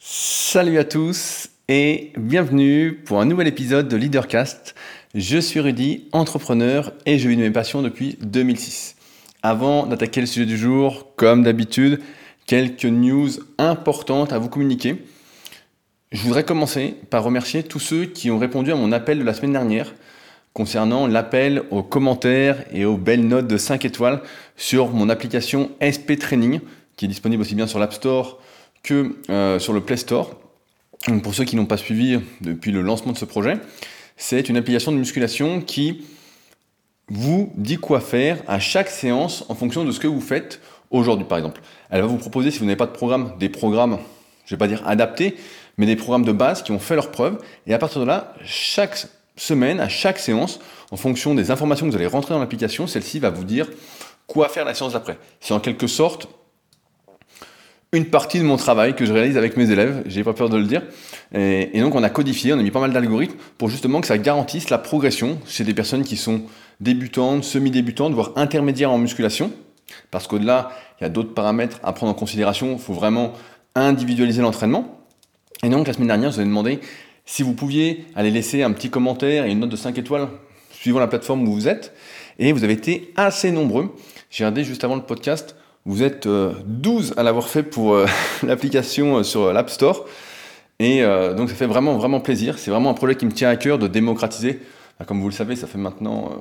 Salut à tous et bienvenue pour un nouvel épisode de Leadercast. Je suis Rudy, entrepreneur et je vis de mes passions depuis 2006. Avant d'attaquer le sujet du jour, comme d'habitude, quelques news importantes à vous communiquer. Je voudrais commencer par remercier tous ceux qui ont répondu à mon appel de la semaine dernière concernant l'appel aux commentaires et aux belles notes de 5 étoiles sur mon application SP Training, qui est disponible aussi bien sur l'App Store que euh, sur le Play Store. Pour ceux qui n'ont pas suivi depuis le lancement de ce projet, c'est une application de musculation qui vous dit quoi faire à chaque séance en fonction de ce que vous faites aujourd'hui par exemple. Elle va vous proposer, si vous n'avez pas de programme, des programmes, je ne vais pas dire adaptés, mais des programmes de base qui ont fait leurs preuves. Et à partir de là, chaque semaine, à chaque séance, en fonction des informations que vous allez rentrer dans l'application, celle-ci va vous dire quoi faire la séance d'après. C'est en quelque sorte une partie de mon travail que je réalise avec mes élèves, j'ai pas peur de le dire. Et, donc on a codifié, on a mis pas mal d'algorithmes pour justement que ça garantisse la progression chez des personnes qui sont débutantes, semi-débutantes, voire intermédiaires en musculation. Parce qu'au-delà, il y a d'autres paramètres à prendre en considération, il faut vraiment individualiser l'entraînement. Et donc la semaine dernière, je vous ai demandé si vous pouviez aller laisser un petit commentaire et une note de 5 étoiles suivant la plateforme où vous êtes. Et vous avez été assez nombreux. J'ai regardé juste avant le podcast, vous êtes 12 euh, à l'avoir fait pour euh, l'application euh, sur l'App Store. Et donc ça fait vraiment, vraiment plaisir. C'est vraiment un projet qui me tient à cœur de démocratiser. Comme vous le savez, ça fait maintenant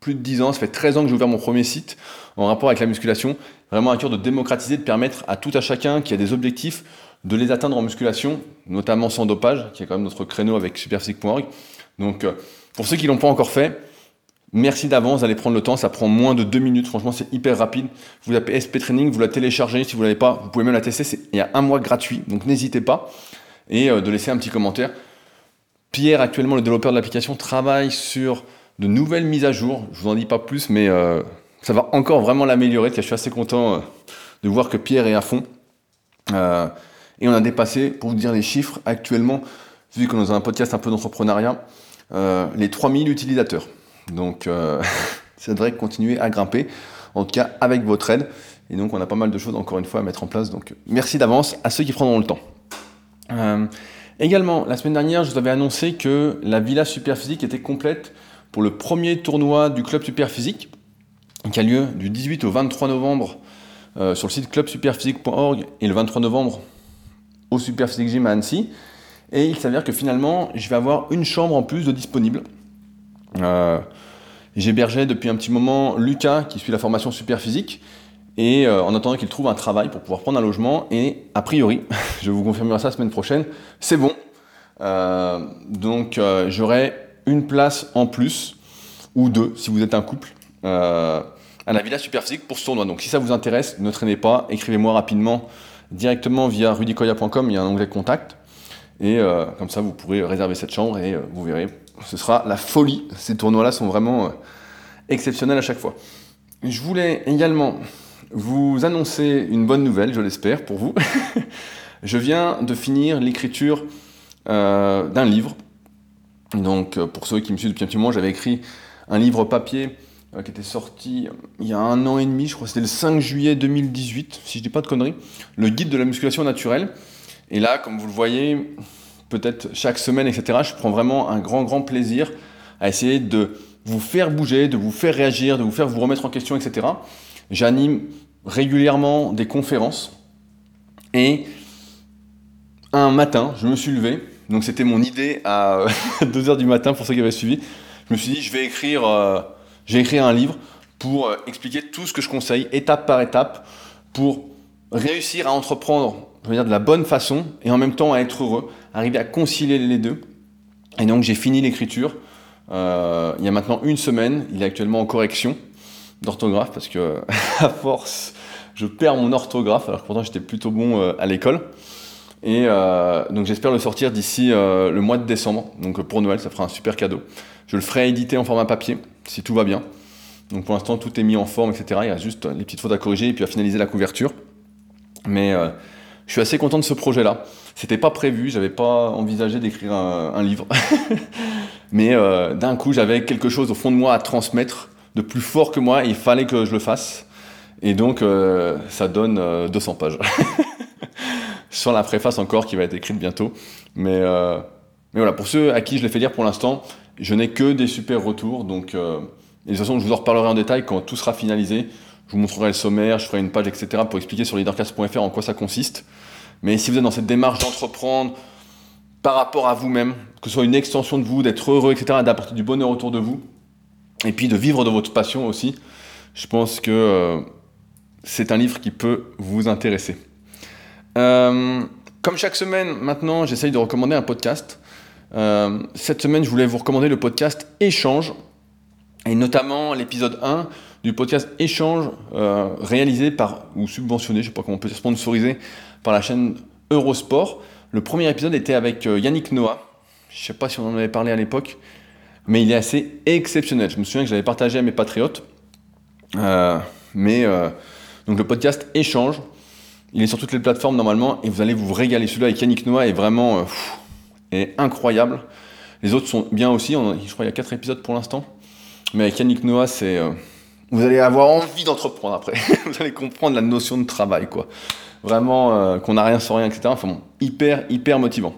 plus de 10 ans, ça fait 13 ans que j'ai ouvert mon premier site en rapport avec la musculation. Vraiment à cœur de démocratiser, de permettre à tout à chacun qui a des objectifs de les atteindre en musculation, notamment sans dopage, qui est quand même notre créneau avec superphysique.org. Donc, pour ceux qui ne l'ont pas encore fait, merci d'avance d'aller prendre le temps. Ça prend moins de deux minutes. Franchement, c'est hyper rapide. Vous appelez SP Training, vous la téléchargez. Si vous ne l'avez pas, vous pouvez même la tester. Il y a un mois gratuit. Donc, n'hésitez pas. Et euh, de laisser un petit commentaire. Pierre, actuellement, le développeur de l'application, travaille sur de nouvelles mises à jour. Je vous en dis pas plus, mais euh, ça va encore vraiment l'améliorer. Je suis assez content de voir que Pierre est à fond. Et on a dépassé, pour vous dire les chiffres, actuellement, vu qu'on est dans un podcast un peu d'entrepreneuriat, euh, les 3000 utilisateurs. Donc euh, ça devrait continuer à grimper, en tout cas avec votre aide. Et donc on a pas mal de choses encore une fois à mettre en place. Donc merci d'avance à ceux qui prendront le temps. Euh, également, la semaine dernière, je vous avais annoncé que la Villa Superphysique était complète pour le premier tournoi du Club Superphysique, qui a lieu du 18 au 23 novembre sur le site clubsuperphysique.org et le 23 novembre au Super Physique Gym à Annecy. Et il s'avère que finalement, je vais avoir une chambre en plus de disponible. Euh, J'hébergeais depuis un petit moment Lucas, qui suit la formation Super Physique, et euh, en attendant qu'il trouve un travail pour pouvoir prendre un logement. Et a priori, je vous confirmerai ça la semaine prochaine, c'est bon. Euh, donc j'aurai une place en plus, ou deux, si vous êtes un couple, à la Villa Super Physique pour ce tournoi. Donc si ça vous intéresse, ne traînez pas, écrivez-moi rapidement directement via rudicoya.com, il y a un onglet contact. Et euh, comme ça, vous pourrez réserver cette chambre et euh, vous verrez, ce sera la folie. Ces tournois-là sont vraiment euh, exceptionnels à chaque fois. Je voulais également vous annoncer une bonne nouvelle, je l'espère, pour vous. je viens de finir l'écriture d'un livre. Donc, pour ceux qui me suivent depuis un petit moment, j'avais écrit un livre papier qui était sorti il y a un an et demi, je crois que c'était le 5 juillet 2018, si je dis pas de conneries, le guide de la musculation naturelle. Et là, comme vous le voyez, peut-être chaque semaine, etc., je prends vraiment un grand, grand plaisir à essayer de vous faire bouger, de vous faire réagir, de vous faire vous remettre en question, etc. J'anime régulièrement des conférences. Et un matin, je me suis levé, donc c'était mon idée à 2h du matin pour ceux qui avaient suivi. Je me suis dit, je vais écrire... Euh, j'ai écrit un livre pour euh, expliquer tout ce que je conseille, étape par étape, pour réussir à entreprendre dire, de la bonne façon et en même temps à être heureux, arriver à concilier les deux. Et donc j'ai fini l'écriture euh, il y a maintenant une semaine. Il est actuellement en correction d'orthographe parce que à force je perds mon orthographe alors que pourtant j'étais plutôt bon euh, à l'école. Et donc j'espère le sortir d'ici le mois de décembre. Donc pour Noël, ça fera un super cadeau. Je le ferai éditer en format papier si tout va bien. Donc pour l'instant, tout est mis en forme, etc. Il y a juste les petites fautes à corriger et puis à finaliser la couverture. Mais euh, je suis assez content de ce projet-là. C'était pas prévu, j'avais pas envisagé d'écrire un, livre. Mais euh, d'un coup, j'avais quelque chose au fond de moi à transmettre de plus fort que moi il fallait que je le fasse. Et donc, euh, ça donne 200 pages. sans la préface encore qui va être écrite bientôt. Mais, mais voilà, pour ceux à qui je l'ai fait lire pour l'instant, je n'ai que des super retours. Donc, de toute façon, je vous en reparlerai en détail quand tout sera finalisé. Je vous montrerai le sommaire, je ferai une page, etc. pour expliquer sur leadercast.fr en quoi ça consiste. Mais si vous êtes dans cette démarche d'entreprendre par rapport à vous-même, que ce soit une extension de vous, d'être heureux, etc., d'apporter du bonheur autour de vous, et puis de vivre de votre passion aussi, je pense que euh, c'est un livre qui peut vous intéresser. Euh, comme chaque semaine, maintenant, j'essaye de recommander un podcast. Euh, cette semaine, je voulais vous recommander le podcast Échange, et notamment l'épisode 1 du podcast Échange réalisé par, ou subventionné, je ne sais pas comment on peut dire, sponsorisé par la chaîne Eurosport. Le premier épisode était avec euh, Yannick Noah. Je ne sais pas si on en avait parlé à l'époque, mais il est assez exceptionnel. Je me souviens que j'avais partagé à mes patriotes. Euh, mais euh, donc le podcast Échange, il est sur toutes les plateformes normalement et vous allez vous régaler. Celui-là avec Yannick Noah est vraiment est incroyable. Les autres sont bien aussi. je crois qu'il y a quatre épisodes pour l'instant. Mais avec Yannick Noah, c'est vous allez avoir envie d'entreprendre après. vous allez comprendre la notion de travail, quoi vraiment euh, qu'on n'a rien sans rien, etc. Enfin bon, hyper, hyper motivant.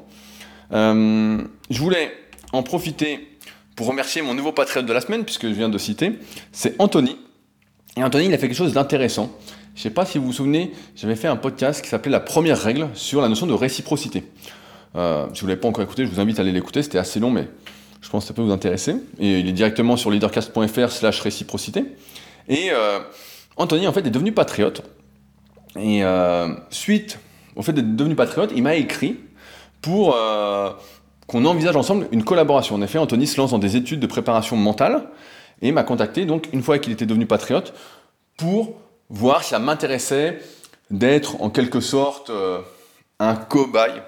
Euh, je voulais en profiter pour remercier mon nouveau patriote de la semaine, puisque je viens de citer, c'est Anthony. Et Anthony, il a fait quelque chose d'intéressant. Je ne sais pas si vous vous souvenez, j'avais fait un podcast qui s'appelait La première règle sur la notion de réciprocité. Euh, si vous ne l'avez pas encore écouté, je vous invite à aller l'écouter, c'était assez long, mais je pense que ça peut vous intéresser. Et il est directement sur leadercast.fr slash réciprocité. Et Anthony, en fait, est devenu patriote. Et euh, suite au fait d'être devenu patriote, il m'a écrit pour euh, qu'on envisage ensemble une collaboration. En effet, Anthony se lance dans des études de préparation mentale et m'a contacté, donc une fois qu'il était devenu patriote, pour voir si ça m'intéressait d'être en quelque sorte euh, un cobaye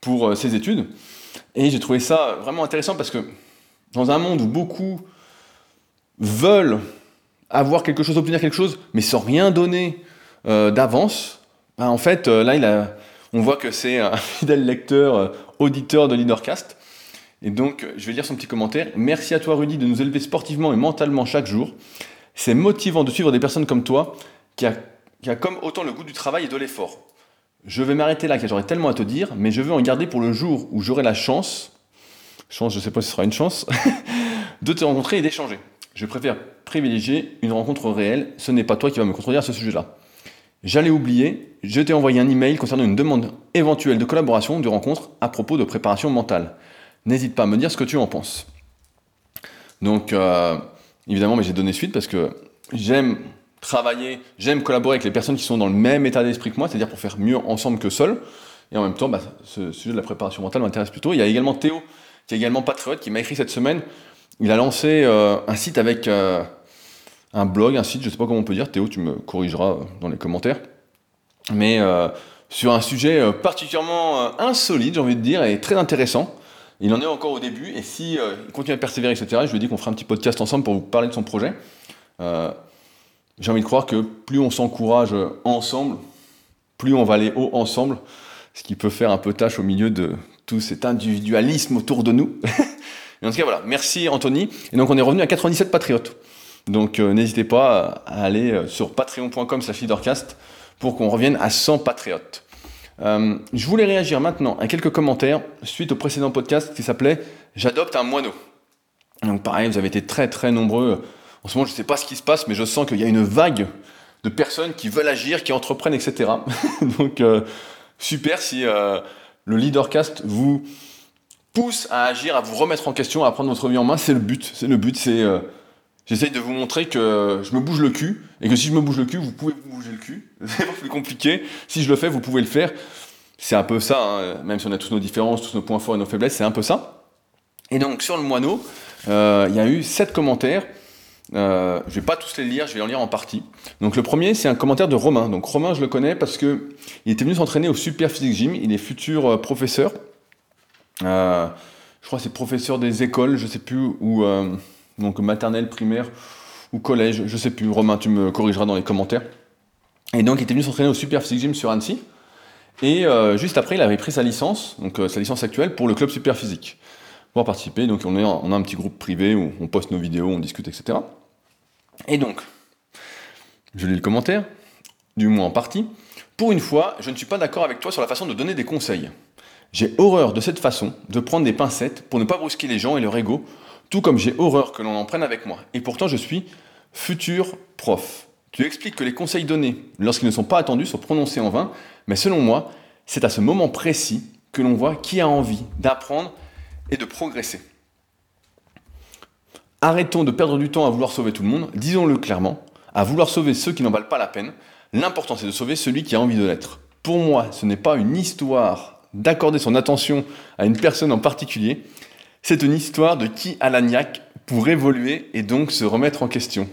pour ses études. Et j'ai trouvé ça vraiment intéressant parce que dans un monde où beaucoup veulent avoir quelque chose, obtenir quelque chose, mais sans rien donner euh, d'avance, ben, en fait, euh, là, on voit que c'est un fidèle lecteur, euh, auditeur de Leadercast. Et donc, je vais lire son petit commentaire. Merci à toi, Rudy, de nous élever sportivement et mentalement chaque jour. C'est motivant de suivre des personnes comme toi, qui a, qui a comme autant le goût du travail et de l'effort. Je vais m'arrêter là, car j'aurais tellement à te dire, mais je veux en garder pour le jour où j'aurai la chance, chance, je ne sais pas si ce sera une chance, de te rencontrer et d'échanger. Je préfère privilégier une rencontre réelle, ce n'est pas toi qui vas me contredire à ce sujet-là. J'allais oublier, je t'ai envoyé un email concernant une demande éventuelle de collaboration, de rencontre à propos de préparation mentale. N'hésite pas à me dire ce que tu en penses. Donc, euh, évidemment, mais j'ai donné suite parce que j'aime travailler, j'aime collaborer avec les personnes qui sont dans le même état d'esprit que moi, c'est-à-dire pour faire mieux ensemble que seul. Et en même temps, bah, ce sujet de la préparation mentale m'intéresse plutôt. Il y a également Théo, qui est également patriote, qui m'a écrit cette semaine. Il a lancé euh, un site avec euh, un blog, un site, je sais pas comment on peut dire, Théo, tu me corrigeras dans les commentaires, mais euh, sur un sujet euh, particulièrement euh, insolite, j'ai envie de dire, et très intéressant. Il en est encore au début, et si il continue à persévérer, etc., je lui ai qu'on ferait un petit podcast ensemble pour vous parler de son projet. j'ai envie de croire que plus on s'encourage ensemble, plus on va aller haut ensemble, ce qui peut faire un peu tâche au milieu de tout cet individualisme autour de nous. en tout cas, voilà. Merci Anthony. Et donc, on est revenu à 97 patriotes. Donc euh, n'hésitez pas à aller euh, sur patreon.com slash leadercast pour qu'on revienne à 100 patriotes. Euh, je voulais réagir maintenant à quelques commentaires suite au précédent podcast qui s'appelait J'adopte un moineau. Donc pareil, vous avez été très très nombreux. En ce moment, je ne sais pas ce qui se passe, mais je sens qu'il y a une vague de personnes qui veulent agir, qui entreprennent, etc. Donc super si le leadercast vous pousse à agir, à vous remettre en question, à prendre votre vie en main. C'est le but. C'est le but, c'est J'essaye de vous montrer que je me bouge le cul, et que si je me bouge le cul, vous pouvez vous bouger le cul. C'est plus compliqué. Si je le fais, vous pouvez le faire. C'est un peu ça, hein. même si on a tous nos différences, tous nos points forts et nos faiblesses, c'est un peu ça. Et donc, sur le moineau, euh, il y a eu sept commentaires. Euh, je vais pas tous les lire, je vais en lire en partie. Donc le premier, c'est un commentaire de Romain. Donc Romain, je le connais parce que il était venu s'entraîner au Super Physique Gym. Il est futur euh, professeur. Euh, je crois que c'est professeur des écoles, je sais plus où donc maternelle, primaire ou collège, je sais plus. Romain, tu me corrigeras dans les commentaires. Et donc, il était venu s'entraîner au Super Physique Gym sur Annecy. Et euh, juste après, il avait pris sa licence, donc euh, sa licence actuelle, pour le club Super Physique. Pour participer, donc on, est, on a un petit groupe privé où on poste nos vidéos, on discute, etc. Et donc, je lis le commentaire, du moins en partie. Pour une fois, je ne suis pas d'accord avec toi sur la façon de donner des conseils. J'ai horreur de cette façon de prendre des pincettes pour ne pas brusquer les gens et leur ego, tout comme j'ai horreur que l'on en prenne avec moi. Et pourtant, je suis futur prof. Tu expliques que les conseils donnés, lorsqu'ils ne sont pas attendus, sont prononcés en vain, mais selon moi, c'est à ce moment précis que l'on voit qui a envie d'apprendre et de progresser. Arrêtons de perdre du temps à vouloir sauver tout le monde, disons-le clairement, à vouloir sauver ceux qui n'en valent pas la peine. L'important c'est de sauver celui qui a envie de l'être. Pour moi, ce n'est pas une histoire d'accorder son attention à une personne en particulier, c'est une histoire de qui a la niaque pour évoluer et donc se remettre en question.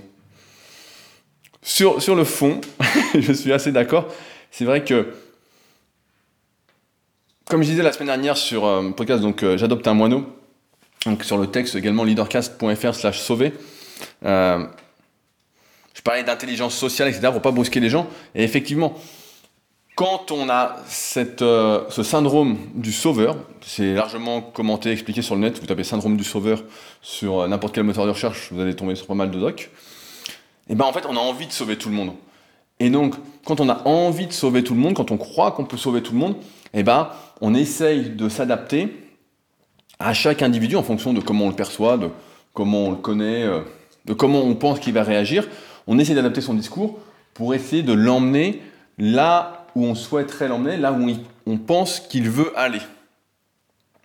Sur, sur le fond, je suis assez d'accord. C'est vrai que, comme je disais la semaine dernière sur euh, podcast, donc euh, j'adopte un moineau, donc sur le texte également leadercast.fr slash sauver. Euh, je parlais d'intelligence sociale, etc., pour pas brusquer les gens. Et effectivement, quand on a euh, ce syndrome du sauveur, c'est largement commenté, expliqué sur le net, vous tapez syndrome du sauveur sur euh, n'importe quel moteur de recherche, vous allez tomber sur pas mal de docs. Et bien en fait, on a envie de sauver tout le monde. Et donc, quand on a envie de sauver tout le monde, quand on croit qu'on peut sauver tout le monde, et ben, on essaye de s'adapter à chaque individu en fonction de comment on le perçoit, de comment on le connaît, euh, de comment on pense qu'il va réagir. On essaie d'adapter son discours pour essayer de l'emmener là où on souhaiterait l'emmener, là où on pense qu'il veut aller.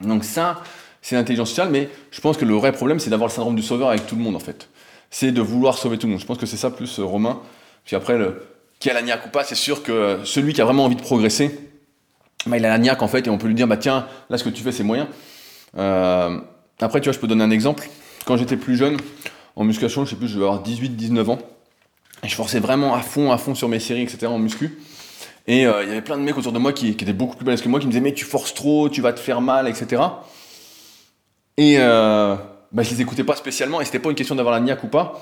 Donc ça, c'est l'intelligence sociale, mais je pense que le vrai problème, c'est d'avoir le syndrome du sauveur avec tout le monde, en fait. C'est de vouloir sauver tout le monde. Je pense que c'est ça plus euh, Romain. Puis après, qui a la niaque ou pas, c'est sûr que celui qui a vraiment envie de progresser, bah, il a la niaque, en fait, et on peut lui dire, bah tiens, là, ce que tu fais, c'est moyen. Euh, après, tu vois, je peux donner un exemple. Quand j'étais plus jeune, en musculation, je sais plus, je devais avoir 18-19 ans. Et je forçais vraiment à fond, à fond sur mes séries, etc. en muscu. Et euh, il y avait plein de mecs autour de moi qui, étaient beaucoup plus balèzes que moi, qui me disaient, mais tu forces trop, tu vas te faire mal, etc. Et euh, bah, je les écoutais pas spécialement, et c'était pas une question d'avoir la niaque ou pas.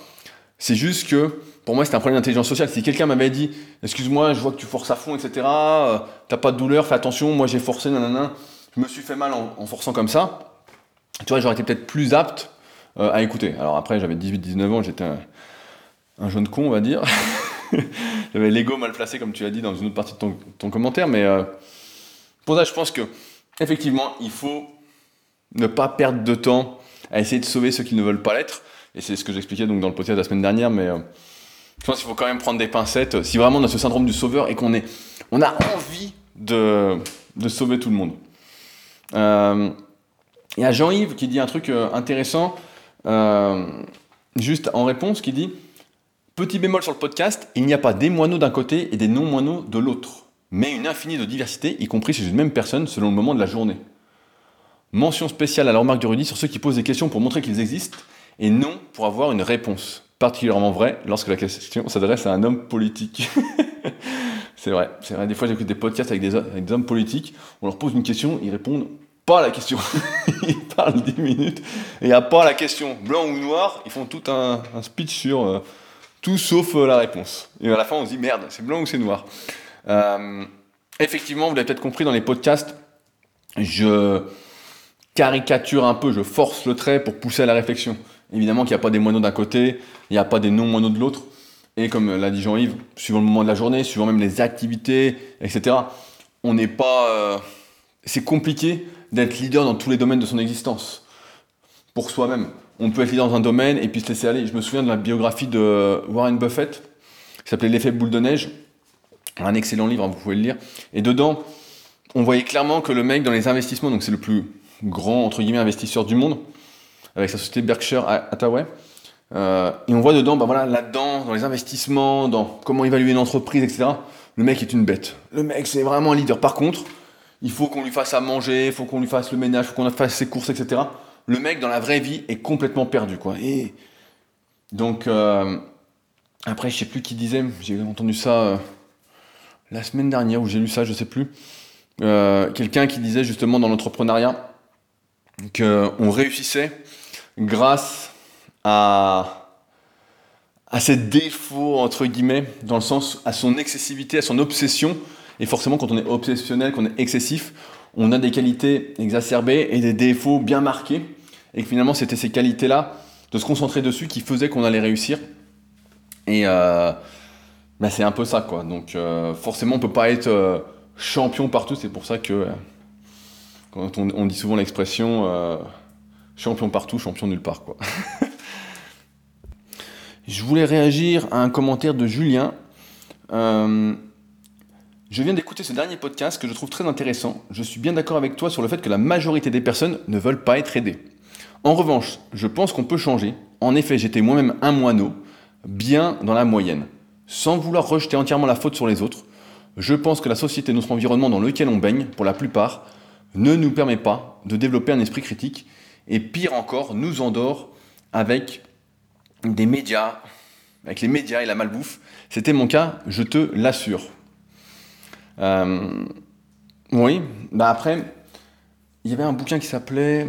C'est juste que, pour moi, c'était un problème d'intelligence sociale. Si quelqu'un m'avait dit, excuse-moi, je vois que tu forces à fond, etc., euh, t'as pas de douleur, fais attention, moi j'ai forcé, nanana je me suis fait mal en, forçant comme ça, tu vois, j'aurais été peut-être plus apte euh, à écouter. Alors après, j'avais 18-19 ans, j'étais un, jeune con, on va dire. j'avais l'ego mal placé, comme tu l'as dit dans une autre partie de ton, commentaire, mais euh, pour ça, je pense que effectivement, il faut ne pas perdre de temps à essayer de sauver ceux qui ne veulent pas l'être. Et c'est ce que j'expliquais donc dans le podcast la semaine dernière, mais euh, je pense qu'il faut quand même prendre des pincettes. Si vraiment on a ce syndrome du sauveur et qu'on est, on a envie de, sauver tout le monde. Euh, il y a Jean-Yves qui dit un truc euh, intéressant, euh, juste en réponse, qui dit Petit bémol sur le podcast, il n'y a pas des moineaux d'un côté et des non-moineaux de l'autre, mais une infinie de diversité, y compris chez une même personne selon le moment de la journée. Mention spéciale à la remarque de Rudy sur ceux qui posent des questions pour montrer qu'ils existent et non pour avoir une réponse. Particulièrement vrai lorsque la question s'adresse à un homme politique. C'est vrai, c'est vrai. Des fois, j'écoute des podcasts avec des, hommes politiques, on leur pose une question, ils répondent pas à la question. ils parlent 10 minutes et a pas la question. Blanc ou noir, ils font tout un, speech sur euh, tout sauf euh, la réponse. Et à la fin, on se dit merde, c'est blanc ou c'est noir. Euh, effectivement, vous l'avez peut-être compris dans les podcasts, je caricature un peu, je force le trait pour pousser à la réflexion. Évidemment qu'il n'y a pas des moineaux d'un côté, il n'y a pas des non-moineaux de l'autre. Et comme l'a dit Jean-Yves, suivant le moment de la journée, suivant même les activités, etc., on n'est pas. Euh, c'est compliqué d'être leader dans tous les domaines de son existence. Pour soi-même. On peut être dans un domaine et puis se laisser aller. Je me souviens de la biographie de Warren Buffett, qui s'appelait L'effet boule de neige. Un excellent livre, hein, vous pouvez le lire. Et dedans, on voyait clairement que le mec dans les investissements, donc c'est le plus grand, entre investisseur du monde, avec sa société Berkshire Hathaway, euh, et on voit dedans, voilà, là-dedans, dans les investissements, dans comment évaluer une entreprise, etc. Le mec est une bête. Le mec, c'est vraiment un leader. Par contre, il faut qu'on lui fasse à manger, il faut qu'on lui fasse le ménage, il faut qu'on fasse ses courses, etc. Le mec, dans la vraie vie, est complètement perdu, quoi. Et donc, euh, après, je sais plus qui disait, j'ai entendu ça euh, la semaine dernière, ou j'ai lu ça, je sais plus. Quelqu'un qui disait justement dans l'entrepreneuriat qu'on réussissait grâce à, à ses défauts, entre guillemets, dans le sens à son excessivité, à son obsession. Et forcément, quand on est obsessionnel, qu'on est excessif, on a des qualités exacerbées et des défauts bien marqués. Et que finalement, c'était ces qualités-là, de se concentrer dessus, qui faisaient qu'on allait réussir. Et, euh, bah, c'est un peu ça, quoi. Donc, euh, forcément, on peut pas être euh, champion partout. C'est pour ça que, quand on dit souvent l'expression champion partout, champion nulle part, quoi. Je voulais réagir à un commentaire de Julien. je viens d'écouter ce dernier podcast que je trouve très intéressant. Je suis bien d'accord avec toi sur le fait que la majorité des personnes ne veulent pas être aidées. En revanche, je pense qu'on peut changer. En effet, j'étais moi-même un moineau, bien dans la moyenne sans vouloir rejeter entièrement la faute sur les autres, je pense que la société, notre environnement dans lequel on baigne, pour la plupart, ne nous permet pas de développer un esprit critique, et pire encore, nous endort avec des médias, avec les médias et la malbouffe. C'était mon cas, je te l'assure. Euh, oui, bah après, il y avait un bouquin qui s'appelait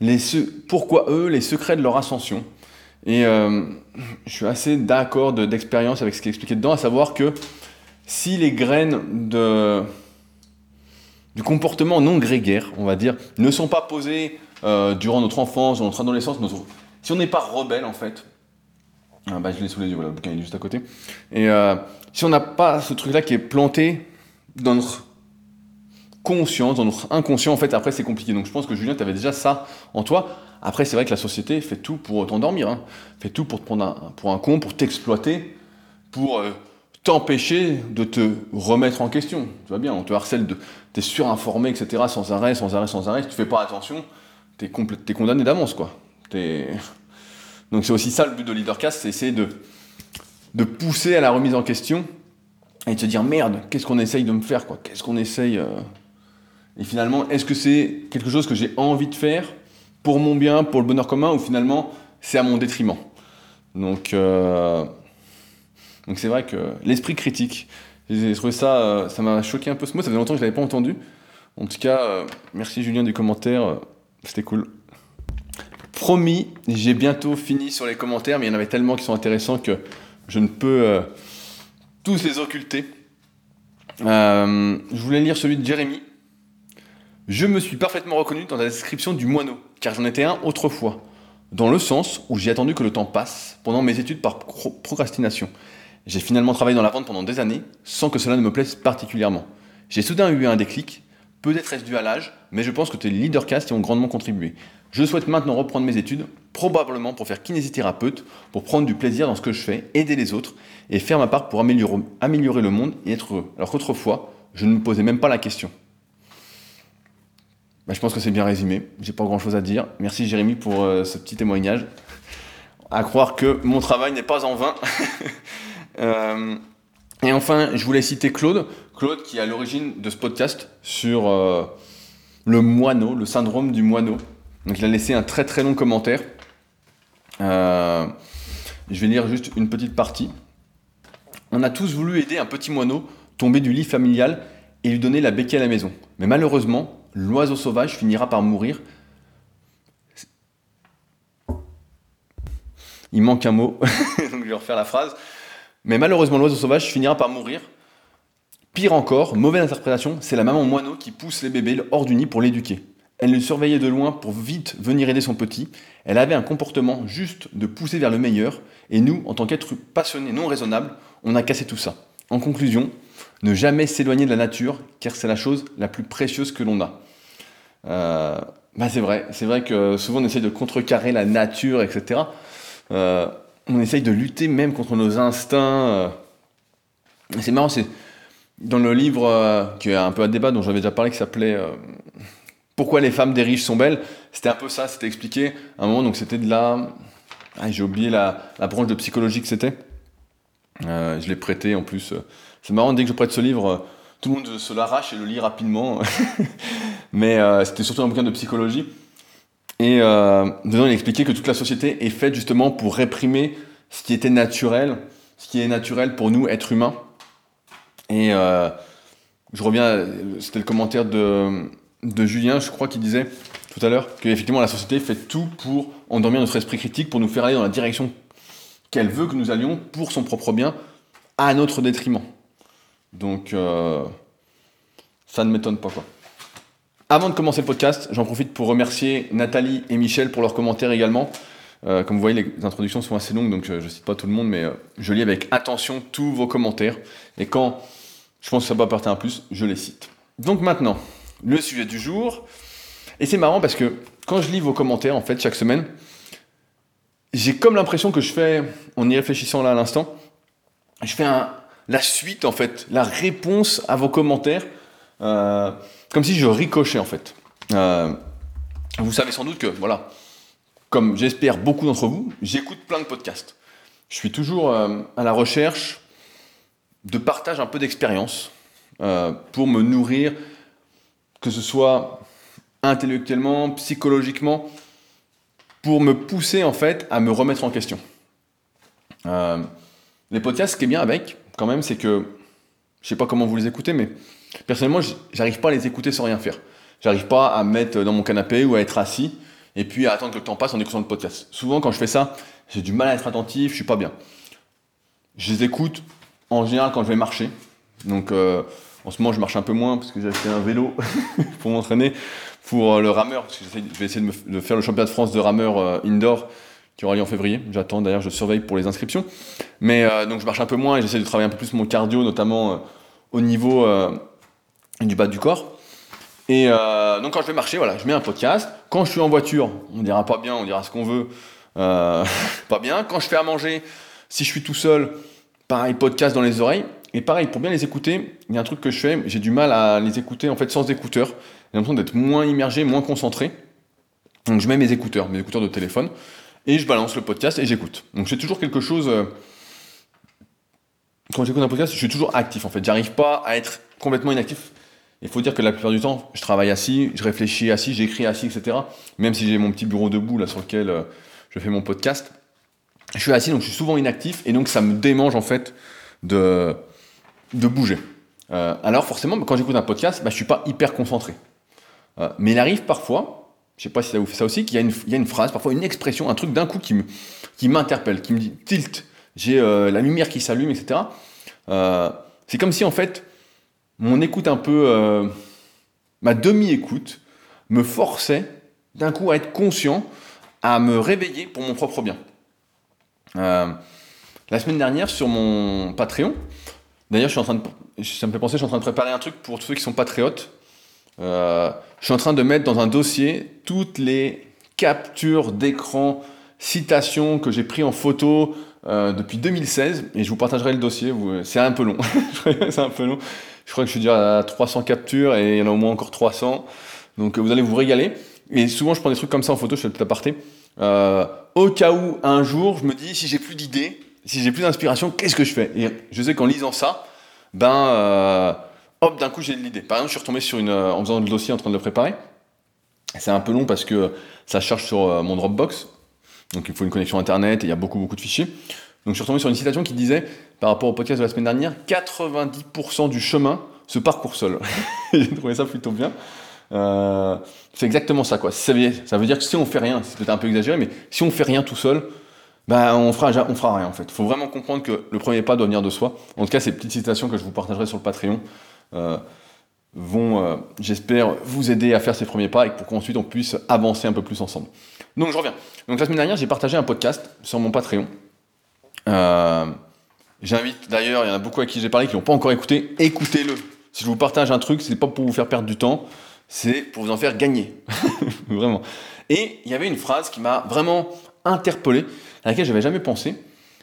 les Pourquoi eux, les secrets de leur ascension. Et euh, je suis assez d'accord d'expérience avec ce qui est expliqué dedans, à savoir que si les graines de, du comportement non grégaire, on va dire, ne sont pas posées euh, durant notre enfance, notre adolescence, si on n'est pas rebelle en fait, ah bah, je l'ai sous les yeux, voilà, le bouquin est juste à côté, et euh, si on n'a pas ce truc-là qui est planté dans notre conscience, dans notre inconscient, en fait, après c'est compliqué. Donc je pense que Julien, tu avais déjà ça en toi. Après, c'est vrai que la société fait tout pour t'endormir, hein. fait tout pour te prendre un, pour un con, pour t'exploiter, pour euh, t'empêcher de te remettre en question. Tu vois bien, on te harcèle, de, t'es surinformé, etc., sans arrêt, sans arrêt, sans arrêt. Si tu fais pas attention, t'es, es condamné d'avance, quoi. Donc c'est aussi ça le but de Leadercast, c'est essayer de, de pousser à la remise en question et de se dire merde, qu'est-ce qu'on essaye de me faire, quoi? Qu'est-ce qu'on essaye. Euh, et finalement, est-ce que c'est quelque chose que j'ai envie de faire pour mon bien, pour le bonheur commun, ou finalement c'est à mon détriment? Donc, euh, donc c'est vrai que l'esprit critique, j'ai trouvé ça, euh, ça m'a choqué un peu ce mot. Ça faisait longtemps que je l'avais pas entendu. En tout cas, euh, merci Julien du commentaire, c'était cool. Promis, j'ai bientôt fini sur les commentaires, mais il y en avait tellement qui sont intéressants que je ne peux tous les occulter. je voulais lire celui de Jérémy je me suis parfaitement reconnu dans la description du moineau, car j'en étais un autrefois, dans le sens où j'ai attendu que le temps passe pendant mes études par procrastination. J'ai finalement travaillé dans la vente pendant des années, sans que cela ne me plaise particulièrement. J'ai soudain eu un déclic, peut-être est-ce dû à l'âge, mais je pense que tes leadercasts y ont grandement contribué. Je souhaite maintenant reprendre mes études, probablement pour faire kinésithérapeute, pour prendre du plaisir dans ce que je fais, aider les autres, et faire ma part pour améliorer, améliorer le monde et être heureux. Alors qu'autrefois, je ne me posais même pas la question. Bah, je pense que c'est bien résumé. J'ai pas grand chose à dire. Merci Jérémy pour euh, ce petit témoignage. À croire que mon travail n'est pas en vain. Euh, et enfin, je voulais citer Claude. Claude qui est à l'origine de ce podcast sur euh, le moineau, le syndrome du moineau. Donc il a laissé un très très long commentaire. je vais lire juste une petite partie. On a tous voulu aider un petit moineau tomber du lit familial et lui donner la béquille à la maison. Mais malheureusement, l'oiseau sauvage finira par mourir. Il manque un mot, donc je vais refaire la phrase. Mais malheureusement, l'oiseau sauvage finira par mourir. Pire encore, mauvaise interprétation, c'est la maman moineau qui pousse les bébés hors du nid pour l'éduquer. Elle le surveillait de loin pour vite venir aider son petit. Elle avait un comportement juste de pousser vers le meilleur. Et nous, en tant qu'êtres passionnés non raisonnables, on a cassé tout ça. En conclusion, ne jamais s'éloigner de la nature, car c'est la chose la plus précieuse que l'on a. Euh, bah c'est vrai, c'est vrai que souvent on essaye de contrecarrer la nature, etc. Euh, on essaye de lutter même contre nos instincts. Euh. C'est marrant, c'est dans le livre qui est un peu à débat dont j'avais déjà parlé, qui s'appelait Pourquoi les femmes des riches sont belles. C'était un peu ça, c'était expliqué à un moment. Donc c'était de la, ah, j'ai oublié la, la, branche de psychologie que c'était. je l'ai prêté en plus. C'est marrant dès que je prête ce livre tout le monde se l'arrache et le lit rapidement. Mais euh, c'était surtout un bouquin de psychologie. Et euh, dedans, il expliquait que toute la société est faite justement pour réprimer ce qui était naturel, ce qui est naturel pour nous, êtres humains. Et euh, je reviens, c'était le commentaire de, de Julien, je crois, qui disait tout à l'heure qu'effectivement la société fait tout pour endormir notre esprit critique, pour nous faire aller dans la direction qu'elle veut que nous allions pour son propre bien, à notre détriment. Donc, euh, ça ne m'étonne pas, quoi. Avant de commencer le podcast, j'en profite pour remercier Nathalie et Michel pour leurs commentaires également. comme vous voyez, les introductions sont assez longues, donc je ne cite pas tout le monde, mais je lis avec attention tous vos commentaires. Et quand je pense que ça peut apporter un plus, je les cite. Donc maintenant, le sujet du jour. Et c'est marrant parce que quand je lis vos commentaires, en fait, chaque semaine, j'ai comme l'impression que je fais, en y réfléchissant là à l'instant, je fais un, la suite, en fait, la réponse à vos commentaires, euh, comme si je ricochais, en fait. Euh, vous savez sans doute que, voilà, comme j'espère beaucoup d'entre vous, j'écoute plein de podcasts. Je suis toujours euh, à la recherche de partage un peu d'expérience pour me nourrir, que ce soit intellectuellement, psychologiquement, pour me pousser en fait à me remettre en question. Les podcasts, ce qui est bien avec, quand même, c'est que je sais pas comment vous les écoutez, mais personnellement, j'arrive pas à les écouter sans rien faire. J'arrive pas à me mettre dans mon canapé ou à être assis et puis à attendre que le temps passe en écoutant le podcast. Souvent, quand je fais ça, j'ai du mal à être attentif, je suis pas bien. Je les écoute en général quand je vais marcher. Donc, euh, en ce moment, je marche un peu moins parce que j'ai acheté un vélo pour m'entraîner pour euh, le rameur, parce que je vais essayer de, faire le championnat de France de rameur euh, indoor qui aura lieu en février. J'attends d'ailleurs, je surveille pour les inscriptions. Mais euh, donc je marche un peu moins et j'essaie de travailler un peu plus mon cardio, notamment au niveau du bas du corps. Et donc quand je vais marcher, voilà, je mets un podcast. Quand je suis en voiture, on dira pas bien, on dira ce qu'on veut, pas bien. Quand je fais à manger, si je suis tout seul, pareil, podcast dans les oreilles. Et pareil, pour bien les écouter, il y a un truc que je fais, j'ai du mal à les écouter en fait sans écouteurs. J'ai l'impression d'être moins immergé, moins concentré. Donc je mets mes écouteurs, mes écouteurs de téléphone, et je balance le podcast et j'écoute. Donc j'ai toujours quelque chose. Euh, quand j'écoute un podcast, je suis toujours actif en fait. J'arrive pas à être complètement inactif. Il faut dire que la plupart du temps, je travaille assis, je réfléchis assis, j'écris assis, etc. Même si j'ai mon petit bureau debout là sur lequel euh, je fais mon podcast, je suis assis donc je suis souvent inactif et donc ça me démange en fait de de bouger. Euh, alors forcément, quand j'écoute un podcast, bah, je suis pas hyper concentré. Mais il arrive parfois, je sais pas si ça vous fait ça aussi, qu'il y, a une phrase, parfois une expression, un truc d'un coup qui, qui m'interpelle, qui me dit tilt, j'ai euh, la lumière qui s'allume, etc. c'est comme si en fait, mon écoute un peu, ma demi-écoute, me forçait d'un coup à être conscient, à me réveiller pour mon propre bien. la semaine dernière, sur mon Patreon, D'ailleurs, ça me fait penser, je suis en train de préparer un truc pour tous ceux qui sont patriotes. Euh, je suis en train de mettre dans un dossier toutes les captures d'écran, citations que j'ai pris en photo euh, depuis 2016 et je vous partagerai le dossier. C'est un peu long. c'est un peu long. Je crois que je suis déjà à 300 captures et il y en a au moins encore 300. Donc vous allez vous régaler. Et souvent, je prends des trucs comme ça en photo, je fais le aparté. Euh, au cas où, un jour, je me dis, si j'ai plus d'idées, si j'ai plus d'inspiration, qu'est-ce que je fais? Et je sais qu'en lisant ça, ben, euh, d'un coup j'ai de l'idée. Par exemple, je suis retombé sur une, euh, en faisant le dossier, en train de le préparer. C'est un peu long parce que ça charge sur euh, mon Dropbox. Donc il faut une connexion internet et il y a beaucoup beaucoup de fichiers. Donc je suis retombé sur une citation qui disait, par rapport au podcast de la semaine dernière, 90% du chemin se parcourt seul. j'ai trouvé ça plutôt bien. c'est exactement ça quoi. Ça veut, dire que si on fait rien, c'est peut-être un peu exagéré, mais si on fait rien tout seul, ben, on fera, fera rien en fait. Il faut vraiment comprendre que le premier pas doit venir de soi. En tout cas, ces petites citations que je vous partagerai sur le Patreon euh, vont, euh, j'espère, vous aider à faire ces premiers pas et pour qu'ensuite on puisse avancer un peu plus ensemble. Donc je reviens. Donc la semaine dernière, j'ai partagé un podcast sur mon Patreon. Euh, j'invite d'ailleurs, il y en a beaucoup à qui j'ai parlé qui n'ont pas encore écouté, écoutez-le. Si je vous partage un truc, c'est pas pour vous faire perdre du temps, c'est pour vous en faire gagner. vraiment. Et il y avait une phrase qui m'a vraiment interpellé à laquelle je n'avais jamais pensé.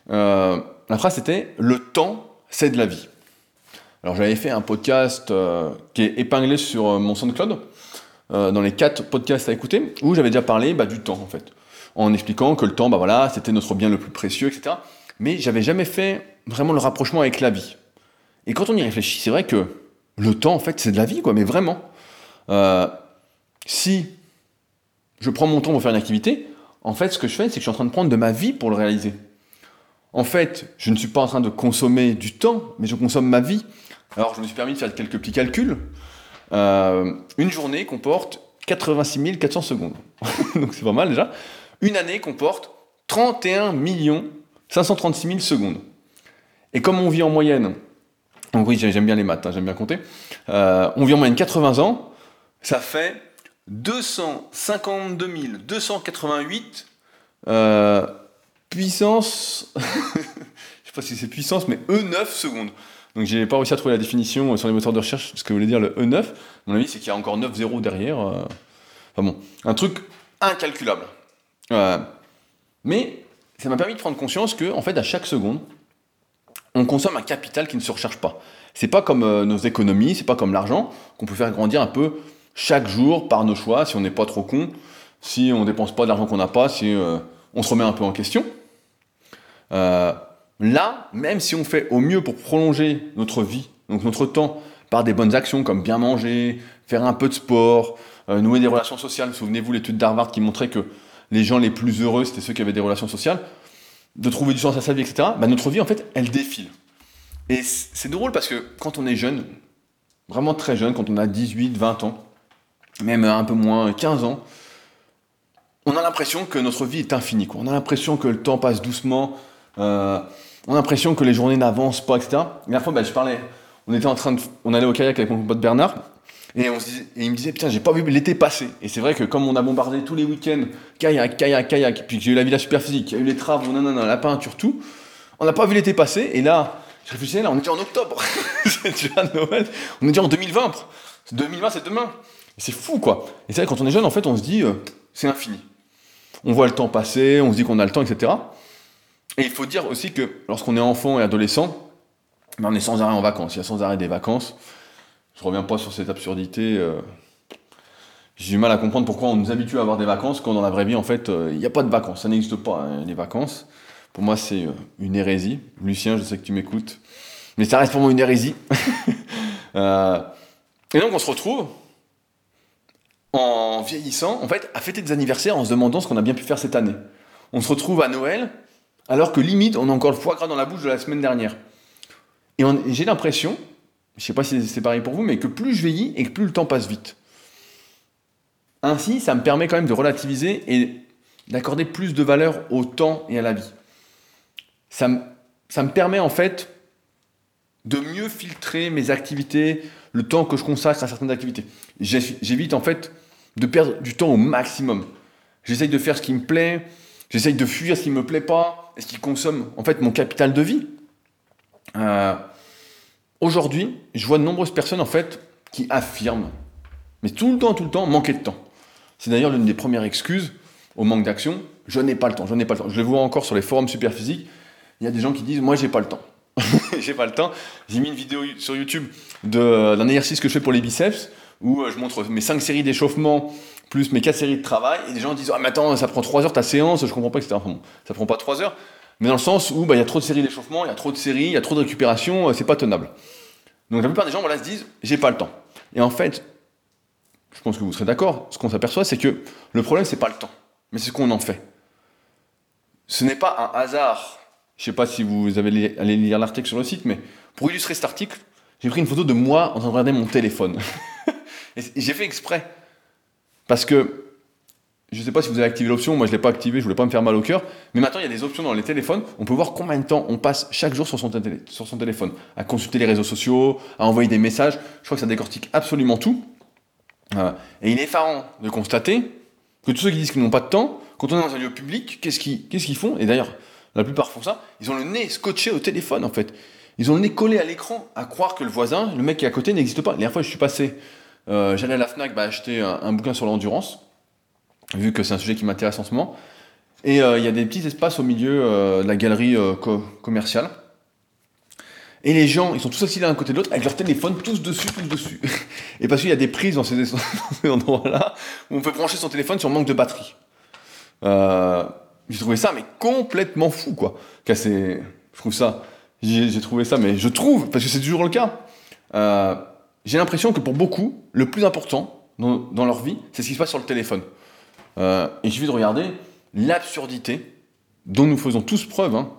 Euh, la phrase c'était Le temps, c'est de la vie. Alors j'avais fait un podcast euh, qui est épinglé sur euh, mon SoundCloud, dans les quatre podcasts à écouter, où j'avais déjà parlé bah, du temps en fait, en expliquant que le temps, bah, voilà, c'était notre bien le plus précieux, etc. Mais j'avais jamais fait vraiment le rapprochement avec la vie. Et quand on y réfléchit, c'est vrai que le temps, en fait, c'est de la vie, quoi, mais vraiment. si je prends mon temps pour faire une activité, en fait, ce que je fais, c'est que je suis en train de prendre de ma vie pour le réaliser. En fait, je ne suis pas en train de consommer du temps, mais je consomme ma vie. Alors, je me suis permis de faire quelques petits calculs. Euh, une journée comporte 86 400 secondes. Donc, c'est pas mal déjà. Une année comporte 31 536 000 secondes. Et comme on vit en moyenne, donc oui, j'aime bien les maths, hein, j'aime bien compter, euh, on vit en moyenne 80 ans, ça fait 252 288 Euh, puissance, je sais pas si c'est puissance, mais E9 secondes. Donc j'ai pas réussi à trouver la définition sur les moteurs de recherche, ce que voulait dire le E9. Mon avis, c'est qu'il y a encore 9 zéros derrière. Euh. Enfin bon, un truc incalculable. Euh, mais ça m'a permis de prendre conscience que, en fait, à chaque seconde, on consomme un capital qui ne se recharge pas. C'est pas comme euh, nos économies, c'est pas comme l'argent qu'on peut faire grandir un peu chaque jour par nos choix, si on n'est pas trop con, si on dépense pas de l'argent qu'on n'a pas, si on se remet un peu en question. Là, même si on fait au mieux pour prolonger notre vie, donc notre temps, par des bonnes actions comme bien manger, faire un peu de sport, euh, nouer des relations sociales. Souvenez-vous l'étude d'Harvard qui montrait que les gens les plus heureux, c'était ceux qui avaient des relations sociales, de trouver du sens à sa vie, etc. Bah, notre vie, en fait, elle défile. Et c'est drôle parce que quand on est jeune, vraiment très jeune, quand on a 18, 20 ans, même un peu moins, 15 ans, on a l'impression que notre vie est infinie. On a l'impression que le temps passe doucement. Euh, on a l'impression que les journées n'avancent pas, etc. Mais la fois, bah, je parlais, on était en train de, on allait au kayak avec mon pote Bernard, et, on il me disait, putain, j'ai pas vu l'été passer. Et c'est vrai que comme on a bombardé tous les week-ends, kayak, kayak, kayak, puis que j'ai eu la villa super physique, il y a eu les travaux, non, la peinture, tout, on n'a pas vu l'été passer, et là, je réfléchissais, là, on est déjà en octobre, c'est déjà Noël, on est déjà en 2020, 2020 c'est demain. C'est fou, quoi. Et c'est vrai, quand on est jeune, en fait, on se dit, euh, c'est infini. On voit le temps passer, on se dit qu'on a le temps, etc. Et il faut dire aussi que lorsqu'on est enfant et adolescent, ben, on est sans arrêt en vacances. Il y a sans arrêt des vacances. Je reviens pas sur cette absurdité. Euh, j'ai du mal à comprendre pourquoi on nous habitue à avoir des vacances quand dans la vraie vie, en fait, euh, il n'y a pas de vacances. Ça n'existe pas, hein, les vacances. Pour moi, c'est euh, une hérésie. Lucien, je sais que tu m'écoutes. Mais ça reste pour moi une hérésie. et donc, on se retrouve en vieillissant, en fait, à fêter des anniversaires en se demandant ce qu'on a bien pu faire cette année. On se retrouve à Noël alors que limite, on a encore le foie gras dans la bouche de la semaine dernière. Et j'ai l'impression, je ne sais pas si c'est pareil pour vous, mais que plus je vieillis et que plus le temps passe vite. Ainsi, ça me permet quand même de relativiser et d'accorder plus de valeur au temps et à la vie. Ça me, ça me permet en fait de mieux filtrer mes activités, le temps que je consacre à certaines activités. J'évite en fait de perdre du temps au maximum. J'essaye de faire ce qui me plaît, j'essaye de fuir ce qui ne me plaît pas, est-ce qui consomme en fait mon capital de vie. Euh, aujourd'hui, je vois de nombreuses personnes en fait qui affirment, mais tout le temps, tout le temps, manquer de temps. C'est d'ailleurs l'une des premières excuses au manque d'action. Je n'ai pas le temps, je n'ai pas le temps. Je le vois encore sur les forums super physiques. Il y a des gens qui disent, moi, j'ai pas le temps. j'ai pas le temps. J'ai mis une vidéo sur YouTube d'un exercice que je fais pour les biceps où euh, je montre mes 5 séries d'échauffement plus mes 4 séries de travail, et des gens disent Ah, mais attends, ça prend 3 heures ta séance, je comprends pas, etc. Enfin, bon, ça prend pas 3 heures, mais dans le sens où bah, il y a trop de séries d'échauffement, il y a trop de séries, il y a trop de récupération, euh, c'est pas tenable. Donc la plupart des gens voilà, se disent J'ai pas le temps. Et en fait, je pense que vous serez d'accord, ce qu'on s'aperçoit, c'est que le problème, c'est pas le temps, mais c'est ce qu'on en fait. Ce n'est pas un hasard. Je sais pas si vous avez allé lire l'article sur le site, mais pour illustrer cet article, j'ai pris une photo de moi en train de regarder mon téléphone. j'ai fait exprès. Parce que, je ne sais pas si vous avez activé l'option, moi je ne l'ai pas activé, je voulais pas me faire mal au cœur, mais maintenant il y a des options dans les téléphones, on peut voir combien de temps on passe chaque jour sur son, sur son téléphone, à consulter les réseaux sociaux, à envoyer des messages, je crois que ça décortique absolument tout. Euh, et il est effarant de constater que tous ceux qui disent qu'ils n'ont pas de temps, quand on est dans un lieu public, qu'est-ce qu'ils font? Et d'ailleurs, la plupart font ça, ils ont le nez scotché au téléphone en fait. Ils ont le nez collé à l'écran, à croire que le voisin, le mec qui est à côté, n'existe pas. La dernière fois, je suis passé euh, j'allais à la FNAC bah, acheter un, bouquin sur l'endurance, vu que c'est un sujet qui m'intéresse en ce moment. Et euh, il y a des petits espaces au milieu euh, de la galerie commerciale. Et les gens, ils sont tous assis l'un à côté de l'autre avec leur téléphone, tous dessus, tous dessus. Et parce qu'il y a des prises dans ces, endroits-là où on peut brancher son téléphone sur manque de batterie. j'ai trouvé ça mais complètement fou, quoi. je trouve ça, j'ai trouvé ça, mais je trouve, parce que c'est toujours le cas j'ai l'impression que pour beaucoup, le plus important dans, leur vie, c'est ce qui se passe sur le téléphone. Euh, et il suffit de regarder l'absurdité dont nous faisons tous preuve. Hein.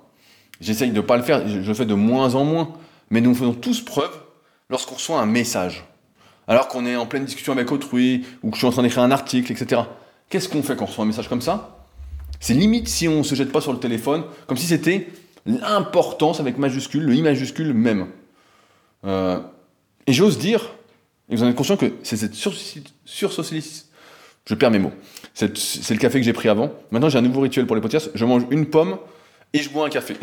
J'essaye de ne pas le faire, je le fais de moins en moins, mais nous faisons tous preuve lorsqu'on reçoit un message. Alors qu'on est en pleine discussion avec autrui, ou que je suis en train d'écrire un article, etc. Qu'est-ce qu'on fait quand on reçoit un message comme ça? C'est limite si on ne se jette pas sur le téléphone, comme si c'était l'importance avec majuscule, le i majuscule même. Euh, et j'ose dire, et vous en êtes conscient que c'est cette Je perds mes mots. C'est le café que j'ai pris avant. Maintenant, j'ai un nouveau rituel pour les podcasts. Je mange une pomme et je bois un café.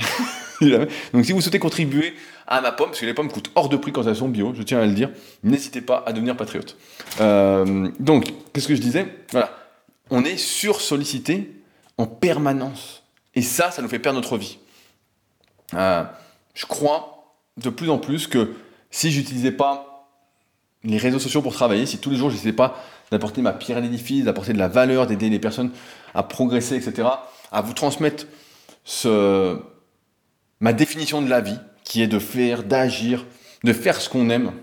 Donc, si vous souhaitez contribuer à ma pomme, parce que les pommes coûtent hors de prix quand elles sont bio, je tiens à le dire, n'hésitez pas à devenir patriote. Euh, donc, qu'est-ce que je disais? Voilà. On est sur-sollicité en permanence. Et ça, ça nous fait perdre notre vie. Euh, je crois de plus en plus que si j'utilisais pas les réseaux sociaux pour travailler, si tous les jours je n'essayais pas d'apporter ma pierre à l'édifice, d'apporter de la valeur, d'aider les personnes à progresser, etc., à vous transmettre ma définition de la vie, qui est de faire, d'agir, de faire ce qu'on aime,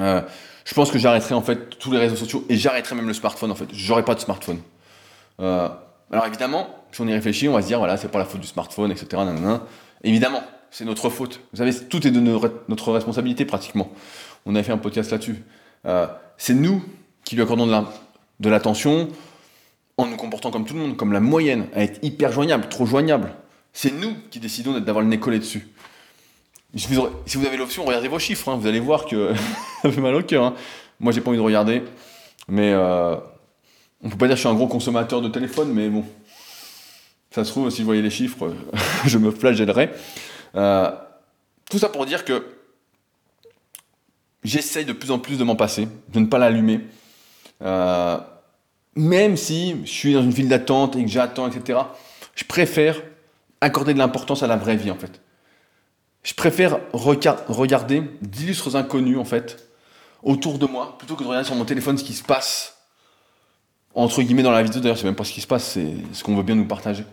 euh, je pense que j'arrêterai en fait tous les réseaux sociaux et j'arrêterai même le smartphone en fait. J'aurai pas de smartphone. Euh, alors évidemment, si on y réfléchit, on va se dire voilà, c'est pas la faute du smartphone, etc. Évidemment, c'est notre faute. Vous savez, tout est de notre responsabilité pratiquement. On a fait un podcast là-dessus. Euh, c'est nous qui lui accordons de l'attention en nous comportant comme tout le monde, comme la moyenne, à être hyper joignable, trop joignable. C'est nous qui décidons d'avoir le nez collé dessus. Si vous avez l'option, regardez vos chiffres, hein. vous allez voir que ça fait mal au cœur. Hein. Moi, j'ai pas envie de regarder, mais euh, on peut pas dire que je suis un gros consommateur de téléphone, mais bon, ça se trouve, si je voyais les chiffres, je me flagellerais. Euh, tout ça pour dire que j'essaye de plus en plus de m'en passer, de ne pas l'allumer. Euh, même si je suis dans une file d'attente et que j'attends, etc., je préfère accorder de l'importance à la vraie vie, en fait. Je préfère regarder d'illustres inconnus, en fait, autour de moi, plutôt que de regarder sur mon téléphone ce qui se passe, entre guillemets, dans la vidéo. D'ailleurs, c'est même pas ce qui se passe, c'est ce qu'on veut bien nous partager.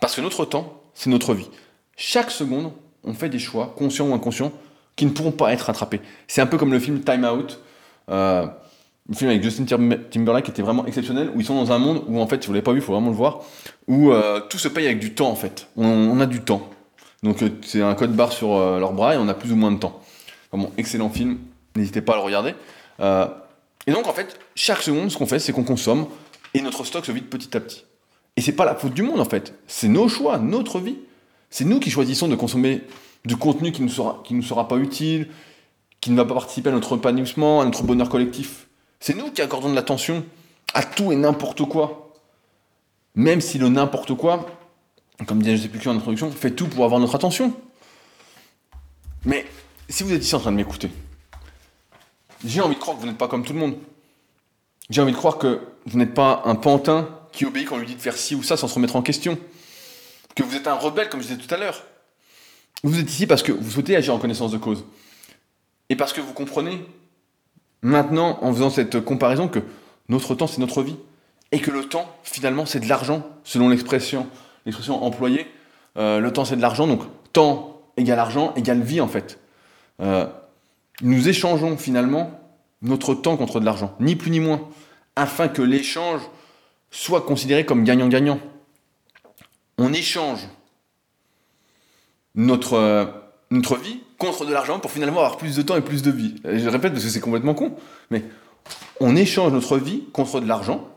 Parce que notre temps, c'est notre vie. Chaque seconde, on fait des choix, conscients ou inconscients, qui ne pourront pas être rattrapés. C'est un peu comme le film Time Out, euh, le film avec Justin Timberlake qui était vraiment exceptionnel, où ils sont dans un monde où, en fait, si vous l'avez pas vu, il faut vraiment le voir, où euh, tout se paye avec du temps, en fait. On, a du temps. Donc, euh, c'est un code barre sur leurs bras et on a plus ou moins de temps. bon, excellent film, n'hésitez pas à le regarder. et donc, en fait, chaque seconde, ce qu'on fait, c'est qu'on consomme et notre stock se vide petit à petit. Et c'est pas la faute du monde, en fait. C'est nos choix, notre vie. C'est nous qui choisissons de consommer du contenu qui ne sera, qui nous sera pas utile, qui ne va pas participer à notre épanouissement, à notre bonheur collectif. C'est nous qui accordons de l'attention à tout et n'importe quoi. Même si le n'importe quoi, comme disait je sais plus en introduction, fait tout pour avoir notre attention. Mais si vous êtes ici en train de m'écouter, j'ai envie de croire que vous n'êtes pas comme tout le monde. J'ai envie de croire que vous n'êtes pas un pantin qui obéit quand on lui dit de faire ci ou ça sans se remettre en question que vous êtes un rebelle, comme je disais tout à l'heure. Vous êtes ici parce que vous souhaitez agir en connaissance de cause. Et parce que vous comprenez, maintenant, en faisant cette comparaison, que notre temps, c'est notre vie. Et que le temps, finalement, c'est de l'argent, selon l'expression, employée. Euh, le temps, c'est de l'argent, donc temps égale argent égale vie, en fait. Euh, nous échangeons finalement notre temps contre de l'argent, ni plus ni moins, afin que l'échange soit considéré comme gagnant-gagnant on échange notre, euh, notre vie contre de l'argent pour finalement avoir plus de temps et plus de vie. je répète parce que c'est complètement con, mais on échange notre vie contre de l'argent,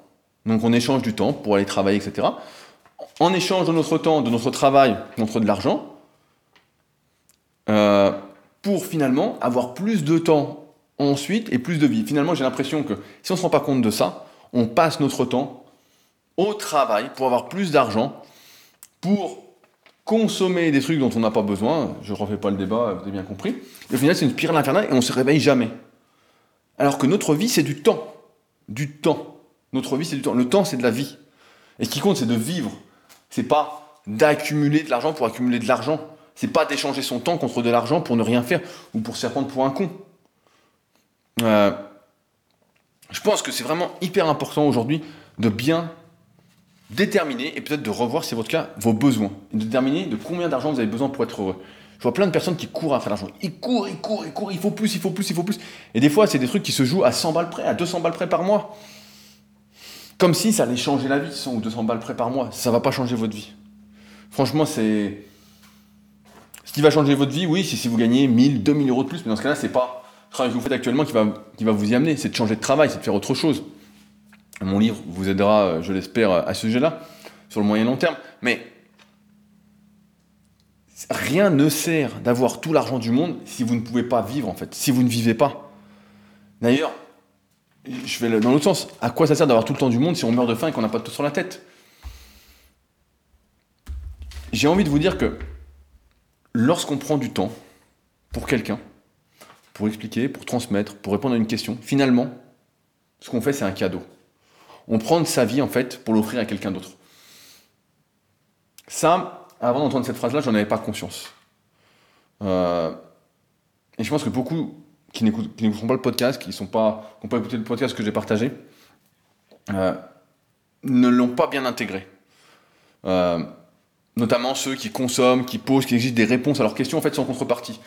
donc on échange du temps pour aller travailler, etc. En échange de notre temps, de notre travail contre de l'argent, euh, pour finalement avoir plus de temps ensuite et plus de vie. Finalement, j'ai l'impression que si on ne se rend pas compte de ça, on passe notre temps au travail pour avoir plus d'argent pour consommer des trucs dont on n'a pas besoin, je ne refais pas le débat, vous avez bien compris, et au final c'est une spirale infernale et on ne se réveille jamais. Alors que notre vie c'est du temps. Du temps. Notre vie c'est du temps. Le temps c'est de la vie. Et ce qui compte c'est de vivre. C'est pas d'accumuler de l'argent pour accumuler de l'argent. C'est pas d'échanger son temps contre de l'argent pour ne rien faire ou pour se faire prendre pour un con. Euh, je pense que c'est vraiment hyper important aujourd'hui de bien déterminer et peut-être de revoir, si c'est votre cas, vos besoins. Et déterminer de combien d'argent vous avez besoin pour être heureux. Je vois plein de personnes qui courent à faire l'argent. Ils courent, ils courent, ils courent, il faut plus, il faut plus, il faut plus. Et des fois, c'est des trucs qui se jouent à 100 balles près, à 200 balles près par mois. Comme si ça allait changer la vie, 100 ou 200 balles près par mois. Ça va pas changer votre vie. Franchement, c'est. Ce qui va changer votre vie, oui, c'est si vous gagnez 1000, 2000 euros de plus. Mais dans ce cas-là, c'est pas le travail que vous faites actuellement qui va, qui va vous y amener. C'est de changer de travail, c'est de faire autre chose. Mon livre vous aidera, euh, je l'espère, à ce sujet-là, sur le moyen long terme. Mais rien ne sert d'avoir tout l'argent du monde si vous ne pouvez pas vivre, en fait, si vous ne vivez pas. D'ailleurs, je vais dans l'autre sens. À quoi ça sert d'avoir tout le temps du monde si on meurt de faim et qu'on n'a pas de tout sur la tête? J'ai envie de vous dire que lorsqu'on prend du temps pour quelqu'un, pour expliquer, pour transmettre, pour répondre à une question, finalement, ce qu'on fait, c'est un cadeau. On prend sa vie, en fait, pour l'offrir à quelqu'un d'autre. Ça, avant d'entendre cette phrase-là, j'en avais pas conscience. Euh, et je pense que beaucoup qui n'écouteront pas le podcast, qui n'ont pas, pas écouté le podcast que j'ai partagé, euh, ne l'ont pas bien intégré. Euh, notamment ceux qui consomment, qui posent, qui exigent des réponses à leurs questions en fait sans contrepartie.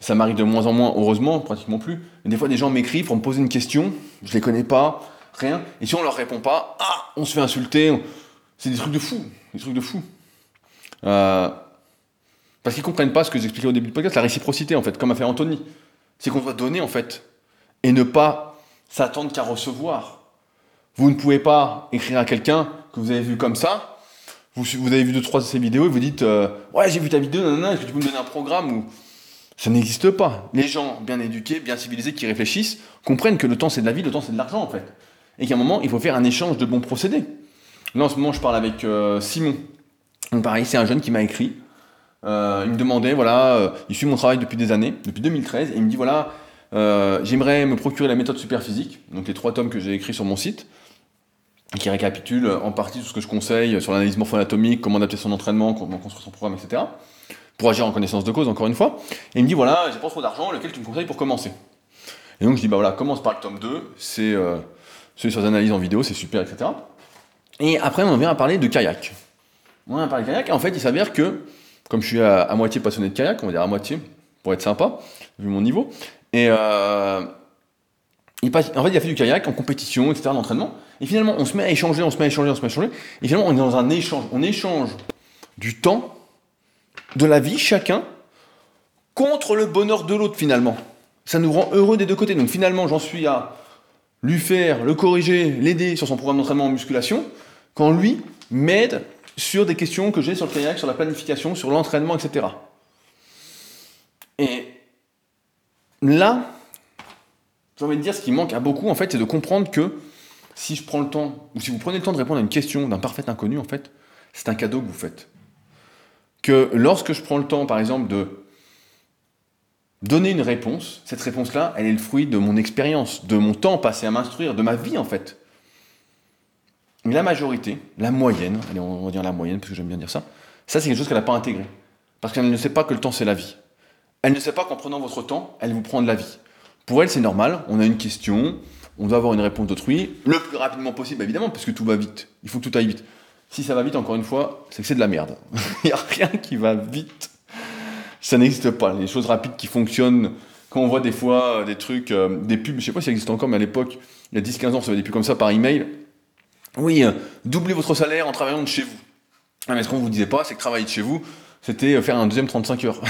Ça m'arrive de moins en moins, heureusement, pratiquement plus. Mais des fois, des gens m'écrivent pour me poser une question, je les connais pas, rien. Et si on leur répond pas, ah, on se fait insulter. C'est des trucs de fou, des trucs de fou. Euh, parce qu'ils comprennent pas ce que j'expliquais au début du podcast, la réciprocité en fait, comme a fait Anthony. C'est qu'on doit donner en fait, et ne pas s'attendre qu'à recevoir. Vous ne pouvez pas écrire à quelqu'un que vous avez vu comme ça, vous, avez vu deux trois de ses vidéos et vous dites euh, ouais j'ai vu ta vidéo, est-ce que tu peux me donner un programme ou ça n'existe pas. Les gens bien éduqués, bien civilisés, qui réfléchissent, comprennent que le temps c'est de la vie, le temps c'est de l'argent en fait. Et qu'à un moment, il faut faire un échange de bons procédés. Là en ce moment, je parle avec euh, Simon. Donc pareil, c'est un jeune qui m'a écrit. Euh, il me demandait, voilà, euh, il suit mon travail depuis des années, depuis 2013, et il me dit, voilà, j'aimerais me procurer la méthode superphysique, donc les trois tomes que j'ai écrits sur mon site, qui récapitulent en partie tout ce que je conseille sur l'analyse morpho-anatomique, comment adapter son entraînement, comment construire son programme, etc pour agir en connaissance de cause, encore une fois. Et il me dit voilà, j'ai pas trop d'argent, lequel tu me conseilles pour commencer? Et donc je dis bah voilà, commence par le tome 2, c'est sur les analyses en vidéo, c'est super, etc. Et après, on vient à parler de kayak. On vient à parler de kayak, et en fait, il s'avère que, comme je suis à, moitié passionné de kayak, on va dire à moitié, pour être sympa, vu mon niveau, et euh, en fait, il a fait du kayak en compétition, etc., d'entraînement, et finalement, on se met à échanger, on se met à échanger, on se met à échanger, et finalement, on est dans un échange, on échange du temps de la vie, chacun, contre le bonheur de l'autre finalement. Ça nous rend heureux des deux côtés. Donc finalement, j'en suis à lui faire, le corriger, l'aider sur son programme d'entraînement en musculation, quand lui m'aide sur des questions que j'ai sur le kayak, sur la planification, sur l'entraînement, etc. Et là, j'ai envie de dire, ce qui manque à beaucoup, en fait, c'est de comprendre que si je prends le temps, ou si vous prenez le temps de répondre à une question d'un parfait inconnu, en fait, c'est un cadeau que vous faites que lorsque je prends le temps, par exemple, de donner une réponse, cette réponse-là, elle est le fruit de mon expérience, de mon temps passé à m'instruire, de ma vie en fait. la majorité, la moyenne, allez, on va dire la moyenne parce que j'aime bien dire ça, ça c'est quelque chose qu'elle n'a pas intégré. Parce qu'elle ne sait pas que le temps c'est la vie. Elle ne sait pas qu'en prenant votre temps, elle vous prend de la vie. Pour elle, c'est normal, on a une question, on doit avoir une réponse d'autrui, le plus rapidement possible évidemment, parce que tout va vite. Il faut que tout aille vite. Si ça va vite, encore une fois, c'est que c'est de la merde. Il n'y a rien qui va vite. Ça n'existe pas. Les choses rapides qui fonctionnent, quand on voit des fois euh, des trucs, euh, des pubs, je sais pas si ça existe encore, mais à l'époque, il y a 10-15 ans, ça avait des pubs comme ça par email. Oui, euh, doublez votre salaire en travaillant de chez vous. Ah, mais ce qu'on vous disait pas, c'est que travailler de chez vous, c'était faire un deuxième 35 heures.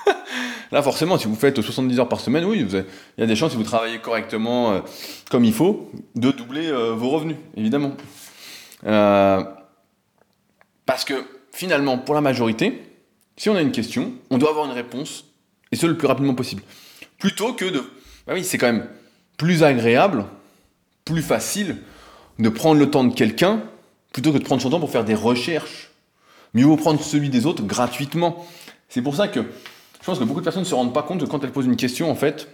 Là, forcément, si vous faites 70 heures par semaine, oui, il y a des chances, si vous travaillez correctement comme il faut, de doubler vos revenus, évidemment. Parce que finalement, pour la majorité, si on a une question, on doit avoir une réponse, et ce le plus rapidement possible. Plutôt que de... Bah oui, c'est quand même plus agréable, plus facile de prendre le temps de quelqu'un, plutôt que de prendre son temps pour faire des recherches. Mieux vaut prendre celui des autres gratuitement. C'est pour ça que je pense que beaucoup de personnes ne se rendent pas compte que quand elles posent une question, en fait,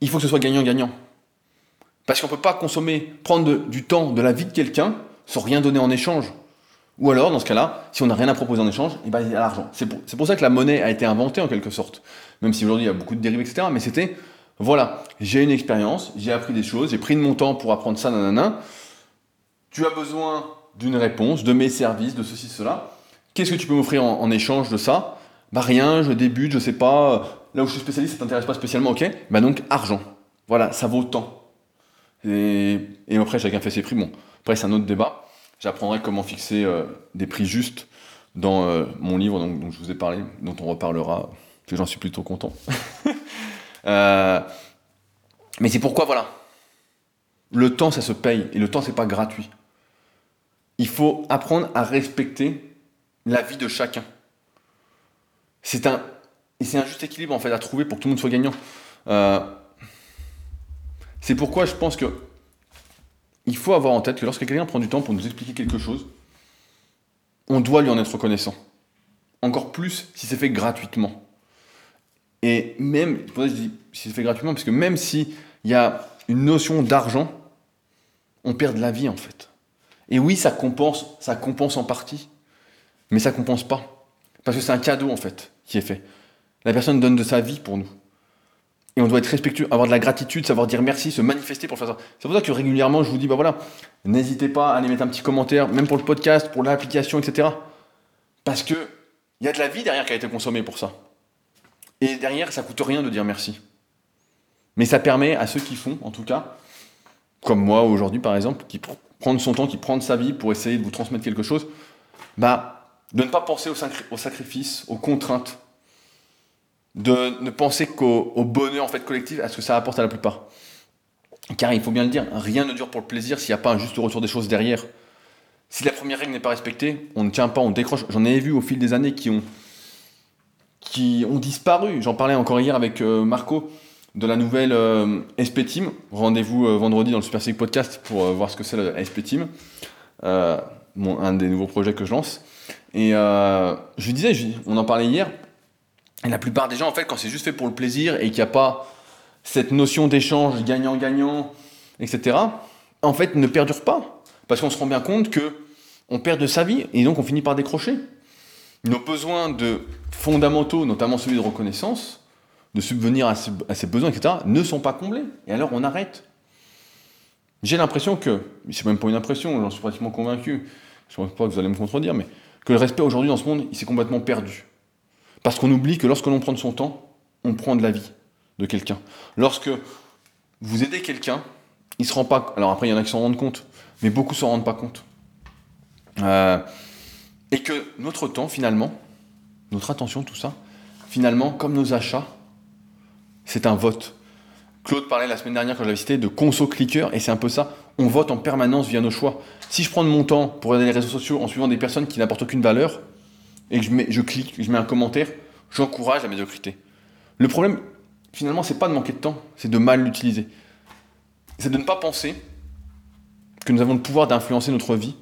il faut que ce soit gagnant-gagnant. Parce qu'on ne peut pas consommer, prendre du temps de la vie de quelqu'un sans rien donner en échange. Ou alors, dans ce cas-là, si on n'a rien à proposer en échange, eh ben, il y a l'argent. C'est pour, ça que la monnaie a été inventée en quelque sorte. Même si aujourd'hui il y a beaucoup de dérives, etc. Mais c'était, voilà, j'ai une expérience, j'ai appris des choses, j'ai pris de mon temps pour apprendre ça, nanana. Tu as besoin d'une réponse, de mes services, de ceci, cela. Qu'est-ce que tu peux m'offrir en, échange de ça? Bah rien, je débute, je sais pas. Là où je suis spécialiste, ça t'intéresse pas spécialement, ok? Bah donc argent. Voilà, ça vaut tant. Et après, chacun fait ses prix. Bon, après, c'est un autre débat. J'apprendrai comment fixer euh, des prix justes dans euh, mon livre dont je vous ai parlé, dont on reparlera, que j'en suis plutôt content. Euh, mais c'est pourquoi, voilà, le temps, ça se paye, et le temps, c'est pas gratuit. Il faut apprendre à respecter la vie de chacun. C'est un, et c'est un juste équilibre, en fait, à trouver pour que tout le monde soit gagnant. C'est pourquoi je pense que il faut avoir en tête que lorsque quelqu'un prend du temps pour nous expliquer quelque chose, on doit lui en être reconnaissant. Encore plus si c'est fait gratuitement. Et même, je dis si c'est fait gratuitement, parce que même s'il y a une notion d'argent, on perd de la vie en fait. Et oui, ça compense, ça compense en partie, mais ça compense pas. Parce que c'est un cadeau en fait qui est fait. La personne donne de sa vie pour nous. Et on doit être respectueux, avoir de la gratitude, savoir dire merci, se manifester pour faire ça. C'est pour ça que régulièrement, je vous dis, bah voilà, n'hésitez pas à aller mettre un petit commentaire, même pour le podcast, pour l'application, etc. Parce que il y a de la vie derrière qui a été consommée pour ça. Et derrière, ça coûte rien de dire merci. Mais ça permet à ceux qui font, en tout cas, comme moi aujourd'hui par exemple, qui prennent son temps, qui prennent sa vie pour essayer de vous transmettre quelque chose, bah, de ne pas penser au, au sacrifice, aux contraintes, de ne penser qu'au bonheur en fait collectif, à ce que ça apporte à la plupart. Car il faut bien le dire, rien ne dure pour le plaisir s'il n'y a pas un juste retour des choses derrière. Si la première règle n'est pas respectée, on ne tient pas, on décroche. J'en ai vu au fil des années qui ont, qui ont disparu. J'en parlais encore hier avec euh, Marco de la nouvelle euh, SP Team. Rendez-vous euh, vendredi dans le Super Sick Podcast pour voir ce que c'est la SP Team. un des nouveaux projets que je lance. Et je lui disais, on en parlait hier, et la plupart des gens, en fait, quand c'est juste fait pour le plaisir et qu'il n'y a pas cette notion d'échange gagnant-gagnant, etc., en fait, ne perdure pas. Parce qu'on se rend bien compte que on perd de sa vie et donc on finit par décrocher. Nos besoins de fondamentaux, notamment celui de reconnaissance, de subvenir à ces, besoins, etc., ne sont pas comblés. Et alors on arrête. J'ai l'impression que, c'est même pas une impression, j'en suis pratiquement convaincu, je ne pense pas que vous allez me contredire, mais que le respect aujourd'hui dans ce monde, il s'est complètement perdu. Parce qu'on oublie que lorsque l'on prend de son temps, on prend de la vie de quelqu'un. Lorsque vous aidez quelqu'un, il se rend pas. Alors après, il y en a qui s'en rendent compte, mais beaucoup s'en rendent pas compte. Euh, et que notre temps, finalement, notre attention, tout ça, finalement, comme nos achats, c'est un vote. Claude parlait la semaine dernière, quand je l'avais cité, de conso-clicker, et c'est un peu ça. On vote en permanence via nos choix. Si je prends de mon temps pour regarder les réseaux sociaux en suivant des personnes qui n'apportent aucune valeur, et je clique, je mets un commentaire, j'encourage la médiocrité. Le problème, finalement, c'est pas de manquer de temps, c'est de mal l'utiliser. C'est de ne pas penser que nous avons le pouvoir d'influencer notre vie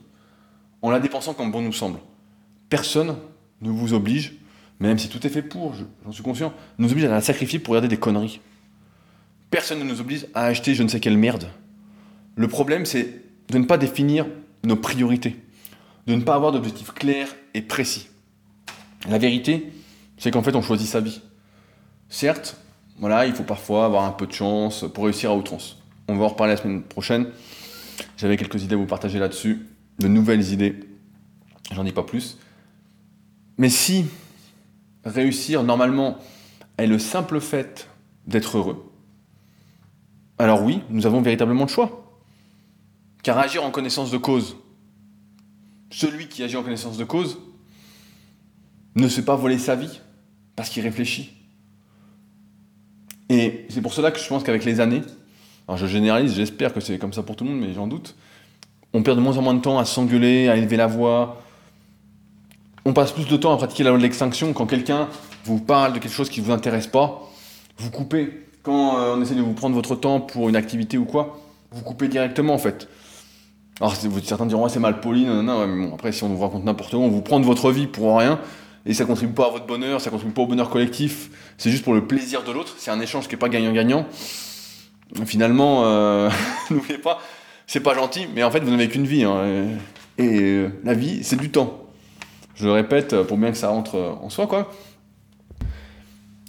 en la dépensant comme bon nous semble. Personne ne vous oblige, même si tout est fait pour, j'en suis conscient, nous oblige à la sacrifier pour regarder des conneries. Personne ne nous oblige à acheter je ne sais quelle merde. Le problème, c'est de ne pas définir nos priorités, de ne pas avoir d'objectifs clairs et précis. La vérité, c'est qu'en fait, on choisit sa vie. Certes, voilà, il faut parfois avoir un peu de chance pour réussir à outrance. On va en reparler la semaine prochaine. J'avais quelques idées à vous partager là-dessus, de nouvelles idées. J'en dis pas plus. Mais si réussir normalement est le simple fait d'être heureux, alors oui, nous avons véritablement le choix. Car agir en connaissance de cause, celui qui agit en connaissance de cause, ne se fait pas voler sa vie parce qu'il réfléchit. Et c'est pour cela que je pense qu'avec les années, alors je généralise, j'espère que c'est comme ça pour tout le monde, mais j'en doute, on perd de moins en moins de temps à s'engueuler, à élever la voix. On passe plus de temps à pratiquer la loi de l'extinction. Quand quelqu'un vous parle de quelque chose qui ne vous intéresse pas, vous coupez. Quand euh, on essaie de vous prendre votre temps pour une activité ou quoi, vous coupez directement en fait. Alors certains diront c'est mal poli, non, non, mais bon, après si on vous raconte n'importe quoi, on vous prend de votre vie pour rien, et ça contribue pas à votre bonheur, ça contribue pas au bonheur collectif, c'est juste pour le plaisir de l'autre, c'est un échange qui est pas gagnant-gagnant. Finalement, euh, n'oubliez pas, c'est pas gentil, mais en fait vous n'avez qu'une vie, hein, et, euh, la vie c'est du temps. Je le répète pour bien que ça rentre en soi, quoi.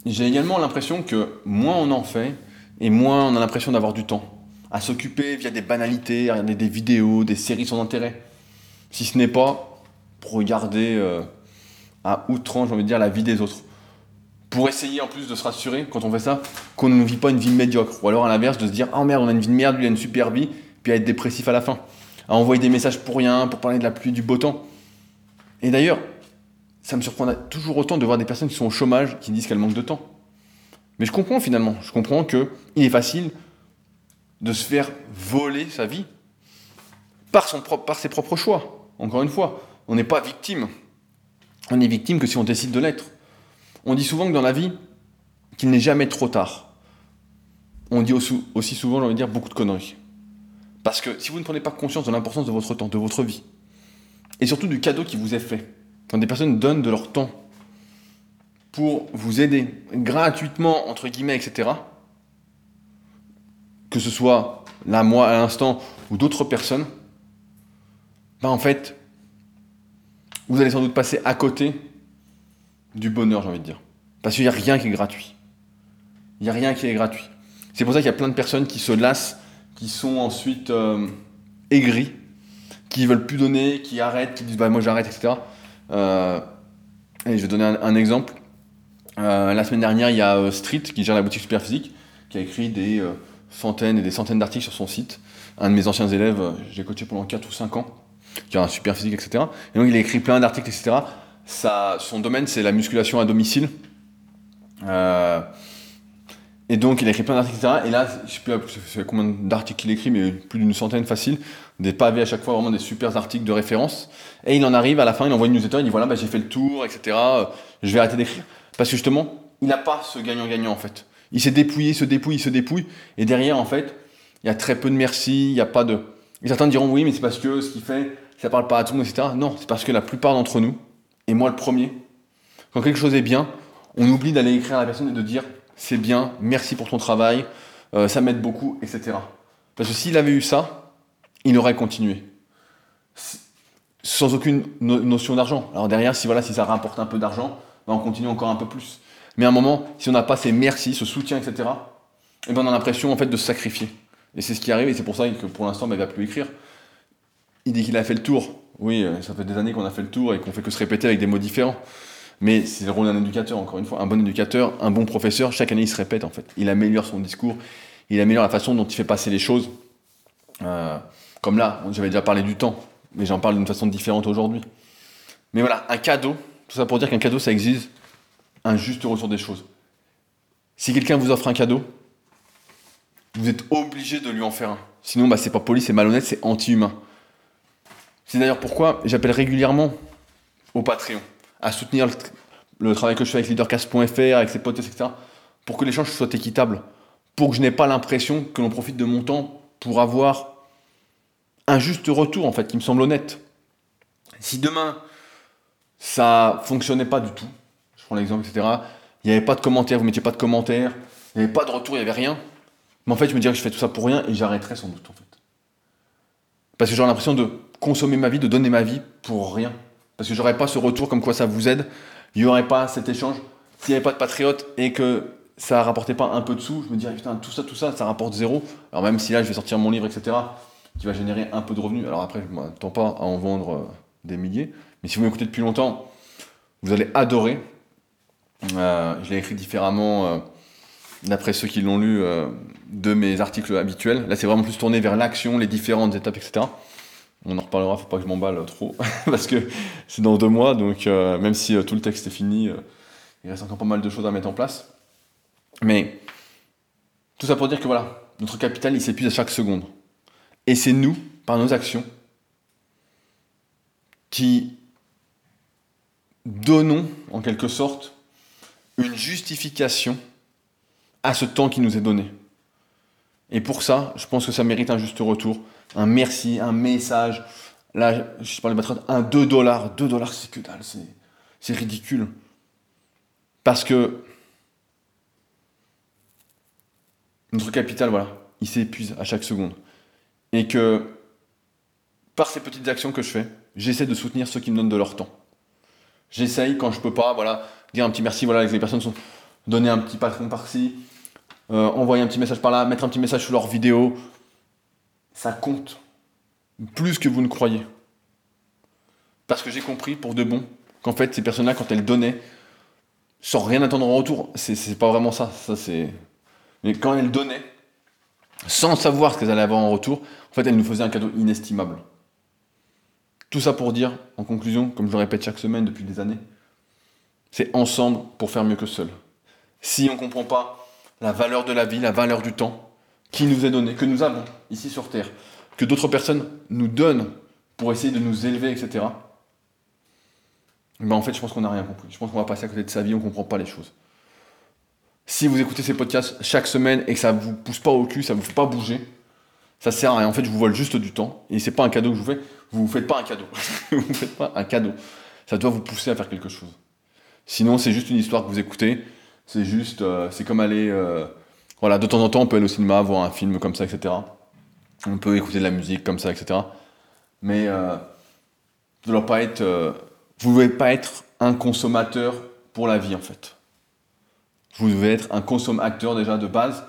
J'ai également l'impression que moins on en fait, et moins on a l'impression d'avoir du temps à s'occuper via des banalités, à regarder des vidéos, des séries sans intérêt. Si ce n'est pas pour regarder euh, à outrance, j'ai envie de dire, la vie des autres. Pour essayer en plus de se rassurer, quand on fait ça, qu'on ne vit pas une vie médiocre. Ou alors à l'inverse, de se dire, oh merde, on a une vie de merde, lui a une super vie, puis à être dépressif à la fin. À envoyer des messages pour rien, pour parler de la pluie, du beau temps. Et d'ailleurs, ça me surprend toujours autant de voir des personnes qui sont au chômage, qui disent qu'elles manquent de temps. Mais je comprends finalement, je comprends qu'il est facile de se faire voler sa vie par, son propre, par ses propres choix. Encore une fois, on n'est pas victime on est victime que si on décide de l'être. On dit souvent que dans la vie, qu'il n'est jamais trop tard. on dit aussi souvent, j'ai envie de dire, beaucoup de conneries. Parce que si vous ne prenez pas conscience de l'importance de votre temps, de votre vie, et surtout du cadeau qui vous est fait, quand des personnes donnent de leur temps pour vous aider gratuitement, entre guillemets, etc., que ce soit là, moi, à l'instant, ou d'autres personnes, ben en fait, vous allez sans doute passer à côté du bonheur, j'ai envie de dire. Parce qu'il n'y a rien qui est gratuit. Il n'y a rien qui est gratuit. C'est pour ça qu'il y a plein de personnes qui se lassent, qui sont ensuite euh, aigris, qui veulent plus donner, qui arrêtent, qui disent bah moi j'arrête, etc. Euh, et je vais donner un, exemple. Euh, la semaine dernière, il y a Street qui gère la boutique Superphysique, qui a écrit des centaines et des centaines d'articles sur son site. Un de mes anciens élèves, j'ai coaché pendant 4 ou 5 ans, qui a un super physique, etc. Et donc il a écrit plein d'articles, etc. Ça, son domaine, c'est la musculation à domicile. Euh, et donc, il a écrit plein d'articles, etc. Et là, je sais plus combien d'articles il écrit, mais plus d'une centaine facile. Des pavés à chaque fois, vraiment des super articles de référence. Et il en arrive à la fin, il envoie une newsletter, il dit voilà, bah, j'ai fait le tour, etc. Je vais arrêter d'écrire. Parce que justement, il n'a pas ce gagnant-gagnant, en fait. Il s'est dépouillé, il se dépouille, il se dépouille. Et derrière, en fait, il y a très peu de merci, il n'y a pas de. Et certains diront oui, mais c'est parce que ce qu'il fait, ça parle pas à tout le monde, etc. Non, c'est parce que la plupart d'entre nous, et moi le premier, quand quelque chose est bien, on oublie d'aller écrire à la personne et de dire c'est bien, merci pour ton travail, euh, ça m'aide beaucoup, etc. Parce que s'il avait eu ça, il aurait continué. Sans aucune notion d'argent. Alors derrière, si, voilà, si ça rapporte un peu d'argent, ben, on continue encore un peu plus. Mais à un moment, si on n'a pas ces merci, ce soutien, etc., eh ben on a l'impression en fait de se sacrifier. Et c'est ce qui arrive, et c'est pour ça que pour l'instant, ben, il ne va plus écrire. Il dit qu'il a fait le tour. Oui, euh, ça fait des années qu'on a fait le tour et qu'on fait que se répéter avec des mots différents. Mais c'est le rôle d'un éducateur, encore une fois. Un bon éducateur, un bon professeur, chaque année il se répète en fait. Il améliore son discours, il améliore la façon dont il fait passer les choses. Euh, comme là, j'avais déjà parlé du temps, mais j'en parle d'une façon différente aujourd'hui. Mais voilà, un cadeau, tout ça pour dire qu'un cadeau ça exige un juste retour des choses. Si quelqu'un vous offre un cadeau, vous êtes obligé de lui en faire un. Sinon, bah, c'est pas poli, c'est malhonnête, c'est anti-humain. C'est d'ailleurs pourquoi j'appelle régulièrement au Patreon à soutenir le, travail que je fais avec leadercast.fr, avec ses potes, etc. Pour que l'échange soit équitable. Pour que je n'ai pas l'impression que l'on profite de mon temps pour avoir un juste retour, en fait, qui me semble honnête. Si demain, ça fonctionnait pas du tout, je prends l'exemple, etc., il n'y avait pas de commentaires, vous mettiez pas de commentaires, il n'y avait pas de retour, il n'y avait rien. Mais en fait, je me dirais que je fais tout ça pour rien et j'arrêterais sans doute, en fait. Parce que j'aurais l'impression de consommer ma vie, de donner ma vie pour rien. Parce que j'aurais pas ce retour comme quoi ça vous aide, il n'y aurait pas cet échange. S'il n'y avait pas de patriote et que ça rapportait pas un peu de sous, je me dirais putain, tout ça, tout ça, ça rapporte zéro. Alors même si là je vais sortir mon livre, etc., qui va générer un peu de revenus. Alors après, je ne m'attends pas à en vendre euh, des milliers. Mais si vous m'écoutez depuis longtemps, vous allez adorer. Euh, je l'ai écrit différemment euh, d'après ceux qui l'ont lu de mes articles habituels. Là, c'est vraiment plus tourné vers l'action, les différentes étapes, etc. On en reparlera, faut pas que je m'emballe trop, parce que c'est dans deux mois, donc euh, même si euh, tout le texte est fini, euh, il reste encore pas mal de choses à mettre en place. Mais tout ça pour dire que voilà, notre capital, il s'épuise à chaque seconde. Et c'est nous, par nos actions, qui donnons, en quelque sorte, une justification à ce temps qui nous est donné. Et pour ça, je pense que ça mérite un juste retour un merci, un message. Là, je parle de un 2 dollars. 2 dollars, c'est que dalle, c'est ridicule. Parce que notre capital, voilà, il s'épuise à chaque seconde. Et que par ces petites actions que je fais, j'essaie de soutenir ceux qui me donnent de leur temps. J'essaye quand je peux pas, voilà, dire un petit merci, voilà, les personnes sont donner un petit patron par-ci, euh, envoyer un petit message par là, mettre un petit message sous leur vidéo, ça compte plus que vous ne croyez. Parce que j'ai compris pour de bon qu'en fait, ces personnes-là, quand elles donnaient, sans rien attendre en retour, c'est pas vraiment ça. ça c'est... Mais quand elles donnaient, sans savoir ce qu'elles allaient avoir en retour, en fait, elles nous faisaient un cadeau inestimable. Tout ça pour dire, en conclusion, comme je le répète chaque semaine depuis des années, c'est ensemble pour faire mieux que seul. Si on ne comprend pas la valeur de la vie, la valeur du temps, qui nous est donné, que nous avons ici sur Terre, que d'autres personnes nous donnent pour essayer de nous élever, etc. Ben en fait, je pense qu'on n'a rien compris. Je pense qu'on va passer à côté de sa vie, on ne comprend pas les choses. Si vous écoutez ces podcasts chaque semaine et que ça vous pousse pas au cul, ça vous fait pas bouger, ça sert à rien. En fait, je vous vole juste du temps. Et c'est pas un cadeau que je vous fais. Vous vous faites pas un cadeau. vous vous faites pas un cadeau. Ça doit vous pousser à faire quelque chose. Sinon, c'est juste une histoire que vous écoutez. C'est juste, euh, c'est comme aller, euh, voilà, de temps en temps, on peut aller au cinéma, voir un film comme ça, etc. On peut écouter de la musique comme ça, etc. Mais euh, ne pas être, vous devez pas être un consommateur pour la vie en fait. Vous devez être un consommateur déjà de base,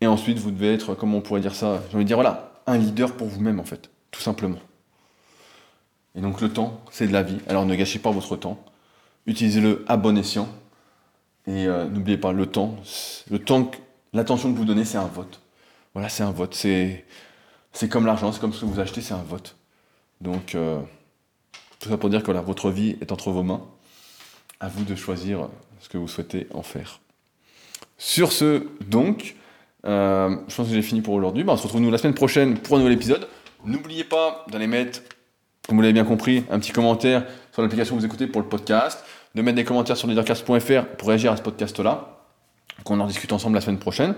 et ensuite vous devez être, comment on pourrait dire ça, j'ai envie de dire voilà, un leader pour vous-même en fait, tout simplement. Et donc le temps, c'est de la vie. Alors ne gâchez pas votre temps. Utilisez-le à bon escient. Et euh, n'oubliez pas, le temps, le temps, l'attention que vous donnez, c'est un vote. Voilà, c'est un vote. C'est, c'est comme l'argent, c'est comme ce que vous achetez, c'est un vote. Donc, euh, tout ça pour dire que votre vie est entre vos mains. À vous de choisir ce que vous souhaitez en faire. Sur ce, donc, euh, je pense que j'ai fini pour aujourd'hui. Bah, on se retrouve nous la semaine prochaine pour un nouvel épisode. N'oubliez pas d'aller mettre comme vous l'avez bien compris, un petit commentaire sur l'application que vous écoutez pour le podcast, de mettre des commentaires sur leadercast.fr pour réagir à ce podcast-là, qu'on en discute ensemble la semaine prochaine.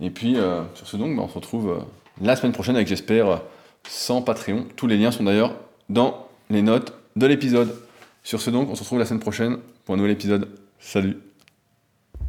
Et puis, euh, sur ce donc, bah, on se retrouve euh, la semaine prochaine avec, j'espère, 100 Patreon. Tous les liens sont d'ailleurs dans les notes de l'épisode. Sur ce donc, on se retrouve la semaine prochaine pour un nouvel épisode. Salut